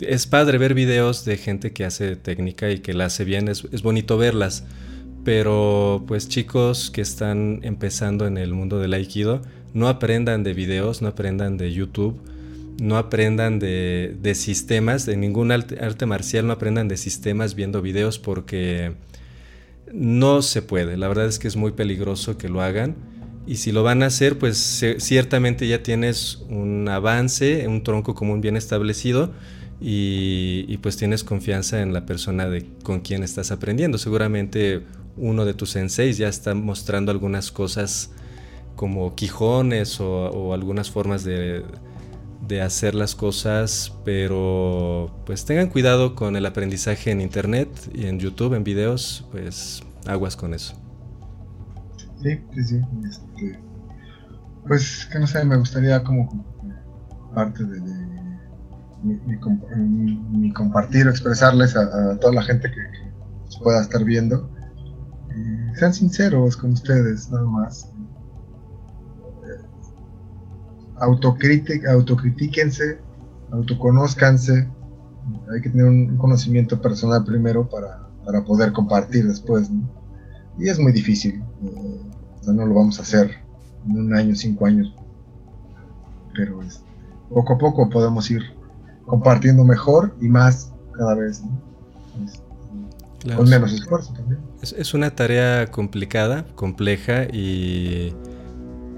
es padre ver videos de gente que hace técnica y que la hace bien, es, bonito verlas. Pero pues chicos que están empezando en el mundo del aikido, no aprendan de videos, no aprendan de YouTube, no aprendan de, sistemas, de ningún arte, marcial, no aprendan de sistemas viendo videos porque no se puede. La verdad es que es muy peligroso que lo hagan. Y si lo van a hacer, pues ciertamente ya tienes un avance, un tronco común bien establecido y, pues tienes confianza en la persona de, con quien estás aprendiendo. Seguramente uno de tus senseis ya está mostrando algunas cosas como quijones o, algunas formas de, de, hacer las cosas, pero pues tengan cuidado con el aprendizaje en internet y en YouTube, en videos, pues aguas con eso. Sí, sí, sí. Este, pues que no sé, me gustaría como parte de mi, compartir o expresarles a, toda la gente que, pueda estar viendo. sean sinceros con ustedes, nada más. Eh, autocritíquense, autoconózcanse. Hay que tener un conocimiento personal primero para, poder compartir después. Y es muy difícil. Eh, no lo vamos a hacer en un año, cinco años. Pero este, poco a poco podemos ir compartiendo mejor y más cada vez, con menos esfuerzo también. Es, una tarea complicada, compleja y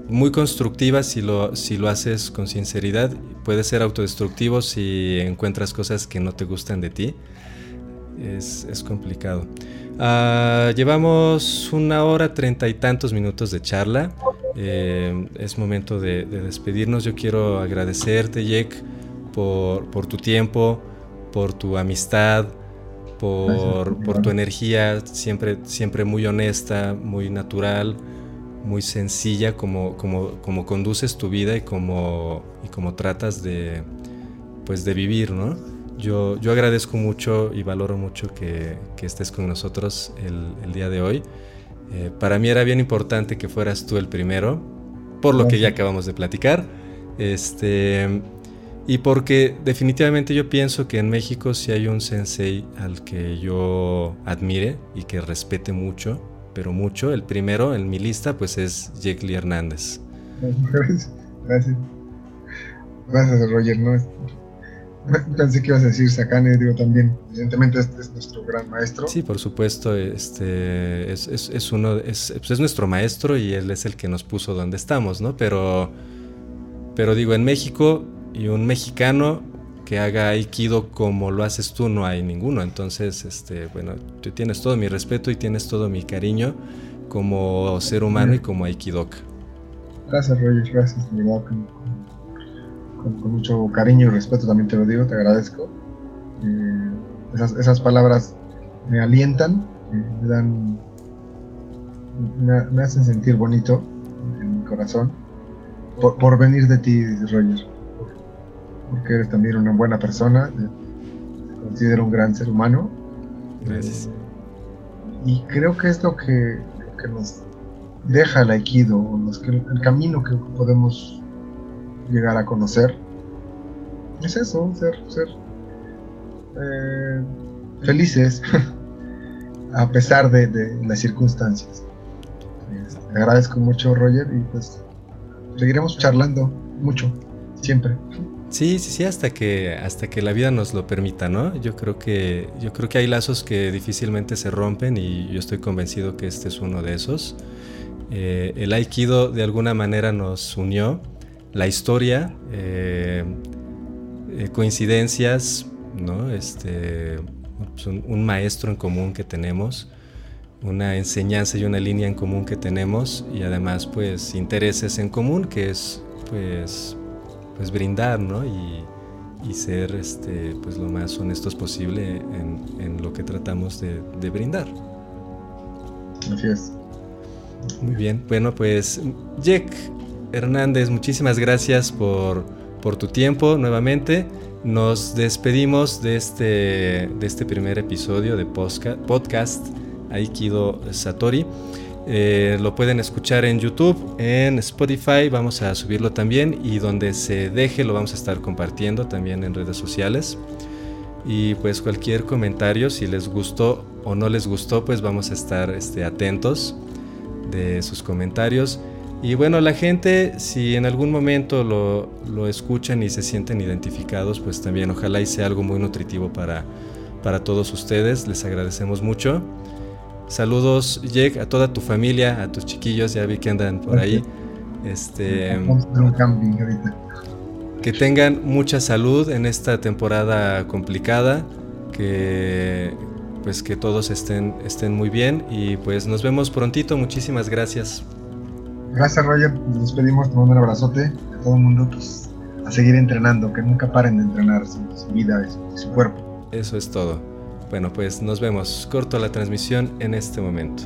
muy constructiva si lo, si lo haces con sinceridad. Puede ser autodestructivo si encuentras cosas que no te gustan de ti. Es, complicado. Ah, llevamos una hora treinta y tantos minutos de charla. Eh, es momento de, de, despedirnos. Yo quiero agradecerte, Jake por, tu tiempo, por tu amistad, por, tu energía, siempre, siempre muy honesta, muy natural, muy sencilla, como, como, conduces tu vida y como, y como tratas de, pues de vivir, ¿no? Yo, yo agradezco mucho y valoro mucho que, que estés con nosotros el, el día de hoy. Eh, para mí era bien importante que fueras tú el primero, por lo que ya acabamos de platicar. Este, y porque definitivamente yo pienso que en México si hay un sensei al que yo admire y que respete mucho, pero mucho. El primero en mi lista pues es Lee Hernández. Gracias. Gracias, Roger. No, pensé que ibas a decir Sakane, digo también. Evidentemente este es nuestro gran maestro. Sí, por supuesto. Este es, es, es uno, es, pues es nuestro maestro y él es el que nos puso donde estamos, ¿no? Pero, pero digo, en México y un mexicano que haga aikido como lo haces tú no hay ninguno. Entonces, este, bueno, tú tienes todo mi respeto y tienes todo mi cariño como ser humano y como aikidoka. Gracias, Roger, gracias, de con, mucho cariño y respeto también te lo digo, te agradezco. Eh, esas, esas, palabras me alientan, eh, me dan, me, me, hacen sentir bonito en mi corazón por, por venir de ti, Roger porque eres también una buena persona, te considero un gran ser humano. Gracias. Y creo que es lo que, que nos deja el aikido, los que, el camino que podemos llegar a conocer. Es eso, ser, ser eh, felices a pesar de, de las circunstancias. Te agradezco mucho, Roger, y pues seguiremos charlando mucho, siempre. Sí, sí, sí, hasta que, hasta que la vida nos lo permita, ¿no? Yo creo que, yo creo que hay lazos que difícilmente se rompen y yo estoy convencido que este es uno de esos. Eh, el aikido de alguna manera nos unió, la historia, eh, eh, coincidencias, ¿no? Este, pues un, un, maestro en común que tenemos, una enseñanza y una línea en común que tenemos y además pues intereses en común que es pues pues brindar, ¿no? Y, y, ser este, pues lo más honestos posible en, en lo que tratamos de, de, brindar. Así es. Muy bien, bueno pues Jack Hernández, muchísimas gracias por, por tu tiempo nuevamente. Nos despedimos de este, de este primer episodio de podcast Aikido Satori. Eh, lo pueden escuchar en YouTube, en Spotify, vamos a subirlo también y donde se deje lo vamos a estar compartiendo también en redes sociales. Y pues cualquier comentario, si les gustó o no les gustó, pues vamos a estar este, atentos de sus comentarios. Y bueno, la gente, si en algún momento lo, lo, escuchan y se sienten identificados, pues también ojalá y sea algo muy nutritivo para, para todos ustedes. Les agradecemos mucho. Saludos, Jake, a toda tu familia, a tus chiquillos, ya vi que andan por ahí. Este, que tengan mucha salud en esta temporada complicada, que pues que todos estén, estén muy bien y pues nos vemos prontito. Muchísimas gracias. Gracias, Roger. Nos despedimos, te mando un abrazote a todo el mundo, pues a seguir entrenando, que nunca paren de entrenar su, su vida y su, su cuerpo. Eso es todo. Bueno, pues nos vemos. Corto la transmisión en este momento.